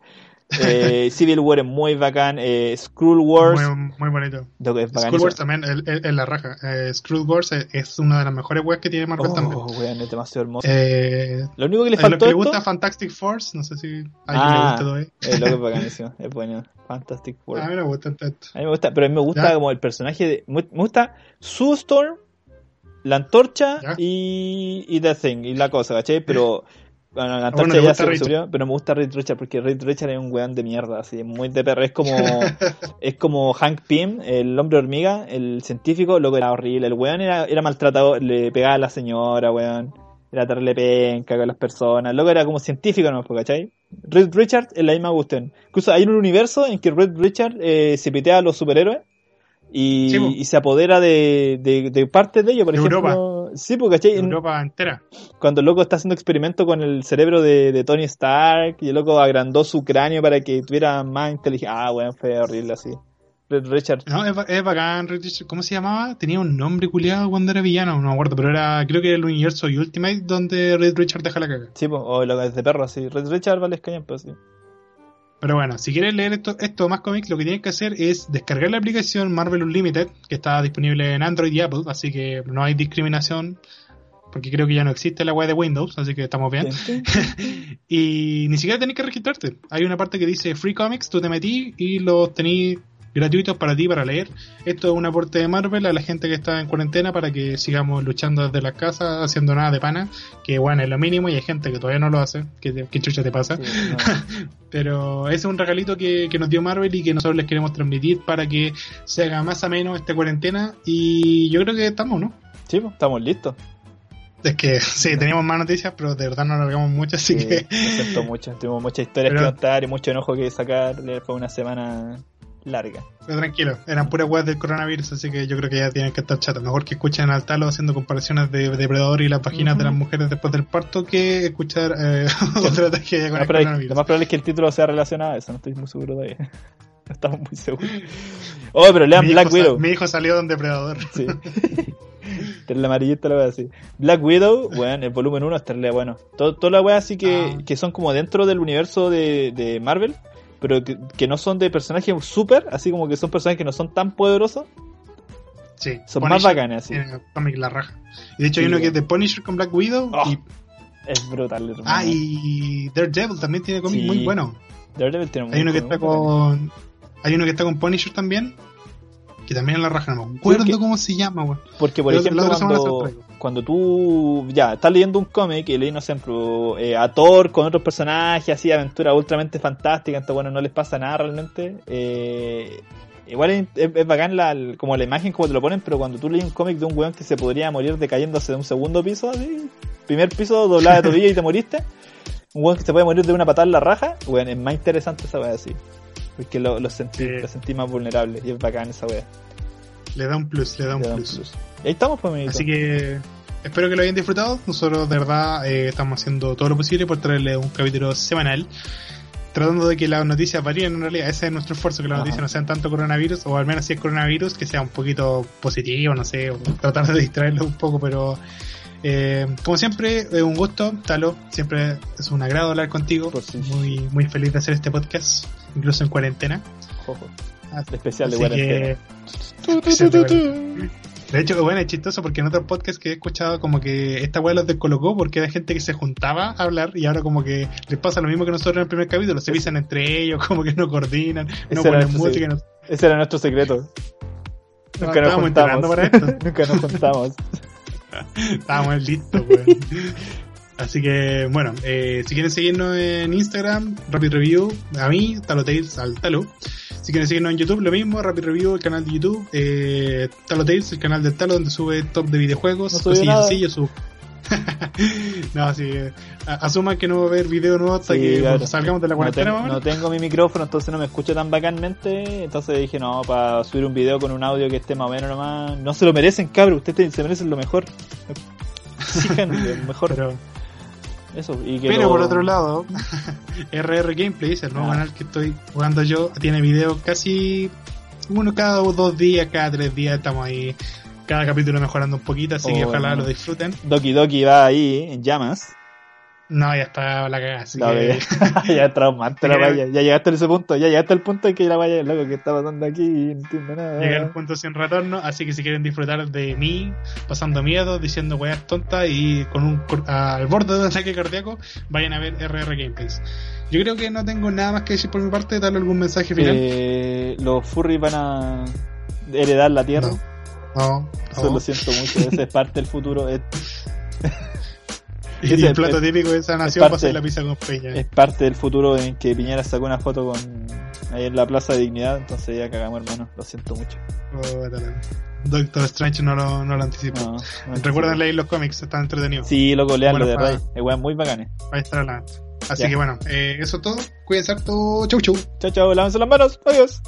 Eh, <laughs> Civil War es muy bacán. Eh, Wars, Muy, muy bonito. lo que es bacanísimo. Wars también, es es- es la raja. Eh, Wars es, es una de las mejores webs que tiene Marvel también. Oh, weón, es demasiado hermoso. Eh, Lo único que le los faltó que esto... le gusta Fantastic Force, no sé si a alguien Ah, le gusta todavía. eh, lo que es <laughs> bacanísimo, es bueno. Fantastic Four. A mí me gusta tanto. A mí me gusta, pero a mí me gusta Ya. como el personaje de. Me gusta Sue Storm, la antorcha y, y The Thing, y la cosa, ¿cachai? Pero. <laughs> Bueno, la antorcha bueno, te ya se resolvió, pero me gusta Reed Richard porque Reed Richard es un weón de mierda, así, muy de perro. Es como, <laughs> es como Hank Pym, el hombre hormiga, el científico, loco era horrible. El weón era, era maltratador, le pegaba a la señora, weón. Era terrible penca con las personas. Loco era como científico, ¿no? ¿cachai? Reed Richard es la misma cuestión. Incluso hay un universo en que Reed Richard eh, se pitea a los superhéroes y, Sí, po. y se apodera de, de, de parte de ello, por De ejemplo. Sí, porque ¿cachai? En- Europa entera. cuando el loco está haciendo experimento con el cerebro de, de Tony Stark y el loco agrandó su cráneo para que tuviera más inteligencia. Ah, bueno, fue horrible así. Red Richard. No, es, es bacán. Red Richard. ¿Cómo se llamaba? Tenía un nombre culiado cuando era villano, no me acuerdo, pero era, creo que era el universo Ultimate donde Red Richard deja la caga. Sí, po, o lo que es de perro, así. Red Richard vale escañón, pues sí. Pero bueno, si quieres leer esto, esto más cómics, lo que tienes que hacer es descargar la aplicación Marvel Unlimited, que está disponible en Android y Apple, así que no hay discriminación, porque creo que ya no existe la web de Windows, así que estamos bien. <laughs> y ni siquiera tenés que registrarte. Hay una parte que dice Free Comics, tú te metí y los tenés gratuitos para ti para leer. Esto es un aporte de Marvel a la gente que está en cuarentena para que sigamos luchando desde las casas, haciendo nada de pana, que bueno, es lo mínimo y hay gente que todavía no lo hace. ¿Qué, qué chucha te pasa? Sí. <laughs> Pero ese es un regalito que, que nos dio Marvel y que nosotros les queremos transmitir para que se haga más ameno esta cuarentena. Y yo creo que estamos, ¿no? Sí, po, estamos listos. Es que <laughs> sí, teníamos más noticias, pero de verdad no alargamos mucho, así Sí, que mucho. Tuvimos muchas historias <laughs> Pero- que contar y mucho enojo que sacar. Fue una semana larga. pero tranquilo, eran puras webs del coronavirus, así que yo creo que ya tienen que estar chatos. Mejor que escuchen al talo haciendo comparaciones de depredador y las páginas de las mujeres después del parto que escuchar eh, <laughs> otra tragedia con Lo el más, probable, coronavirus. lo más probable es que el título sea relacionado a eso. No estoy muy seguro todavía. <laughs> No estamos muy seguros. Oh, pero lean mi, Black Widow. mi hijo salió de un depredador. Sí. <laughs> el amarillito lo voy a decir. Black Widow, bueno, el volumen 1 está bueno. Todo, toda la wea así que, Ah. que son como dentro del universo de, de Marvel, pero que, que no son de personajes super, así como que son personajes que no son tan poderosos, Sí, son más bacanes así. cómic la raja. Y de hecho hay uno que es de Punisher con Black Widow Oh, y Es brutal, hermano. Ah, y Daredevil también tiene cómic Sí. muy bueno. Daredevil tiene un Hay uno que muy está con. Hay uno que está con Punisher también. Que también la raja, no me acuerdo Porque- cómo se llama, weón. Porque, por ejemplo, cuando, cuando tú ya estás leyendo un cómic y leí, no sé, eh, a Thor con otros personajes, así, aventura ultramente fantástica, entonces, bueno, no les pasa nada realmente. eh, igual es, es- es bacán la, como la imagen, como te lo ponen, pero cuando tú lees un cómic de un weón que se podría morir decayéndose de un segundo piso, así, primer piso, doblada de <laughs> tobillo y te moriste, un weón que se puede morir de una patada en la raja, weón, es más interesante esa wea así. Porque lo, lo sentí, Sí. lo sentí más vulnerable y es bacán esa wea. Le da un plus, le da un plus. Y ahí estamos, pues. Así que espero que lo hayan disfrutado. Nosotros de verdad eh, estamos haciendo todo lo posible por traerle un capítulo semanal. Tratando de que las noticias varíen en realidad. Ese es nuestro esfuerzo, que las Ajá. noticias no sean tanto coronavirus, o al menos si es coronavirus, que sea un poquito positivo, no sé, o tratar de <laughs> distraerlo un poco, pero eh, como siempre, es un gusto, Talo, siempre es un agrado hablar contigo, Por sí. muy, muy feliz de hacer este podcast, incluso en cuarentena. Jojo. Ah, Especial de cuarentena. que- Especial de cuarentena. De hecho, bueno, es chistoso porque en otros podcasts que he escuchado como que esta weá los descolocó porque era gente que se juntaba a hablar y ahora como que les pasa lo mismo que nosotros en el primer capítulo, se pisan entre ellos, <laughs> como que no coordinan, no ponen música, no, Ese era nuestro secreto. <laughs> Nunca nos juntamos. para esto. Nunca nos <laughs> juntamos. estábamos listos, weón. Así que, bueno, eh, si quieren seguirnos en Instagram, Rapid Review, a mí, Talo Tales al Talo. Si quieren seguirnos en YouTube, lo mismo, Rapid Review, el canal de YouTube, eh, Talo Tales, el canal del Talo, donde sube top de videojuegos, No cosillas así, yo subo. <laughs> no, así, eh, a- asuman que no va a haber video nuevo hasta Sí, que claro. salgamos de la cuarentena, no tengo mi micrófono, entonces no me escucho tan bacanmente. Entonces dije, no, para subir un video con un audio que esté más o menos nomás. No se lo merecen, cabrón. Ustedes se merecen lo mejor. <laughs> Exijan lo mejor. Pero, Eso. Y que pero lo- por otro lado, <laughs> RR Gameplays, el nuevo Ah. canal que estoy jugando yo, tiene videos casi uno cada dos días, cada tres días estamos ahí, cada capítulo mejorando un poquito, así Oh, que ojalá hermano. lo disfruten. Doki Doki va ahí en llamas. No, ya está la cagada, La que vaya. ya <laughs> traumante la vaya. Ya llegaste a ese punto. Ya llegaste al punto en que la vaya, loco, que está pasando aquí y no entiendo nada. llegué al punto sin retorno, así que si quieren disfrutar de mí, pasando miedo, diciendo weas tontas y con un al borde de un ataque cardíaco, vayan a ver RR Gameplays. Yo creo que no tengo nada más que decir por mi parte, darle algún mensaje final. Eh, los furries van a heredar la tierra. No. No, Eso no. lo siento mucho. Ese es parte del futuro. <laughs> <laughs> Y el plato típico de esa nación parte- va a ser la pizza con peña. es parte del futuro en que Piñera sacó una foto con ahí en la Plaza de Dignidad. Entonces ya cagamos, hermano. Lo siento mucho. Oh. Doctor Strange no lo, no lo anticipó. No, no Recuerden leer los cómics, están entretenidos. Sí, loco, leanlo Bueno, de Ray. Es weón muy bacanes. Ahí está la. Así Ya. que bueno, eh, eso es todo. Cuídense harto. Chau, chau. Chao, chao. Lávense las manos. Adiós.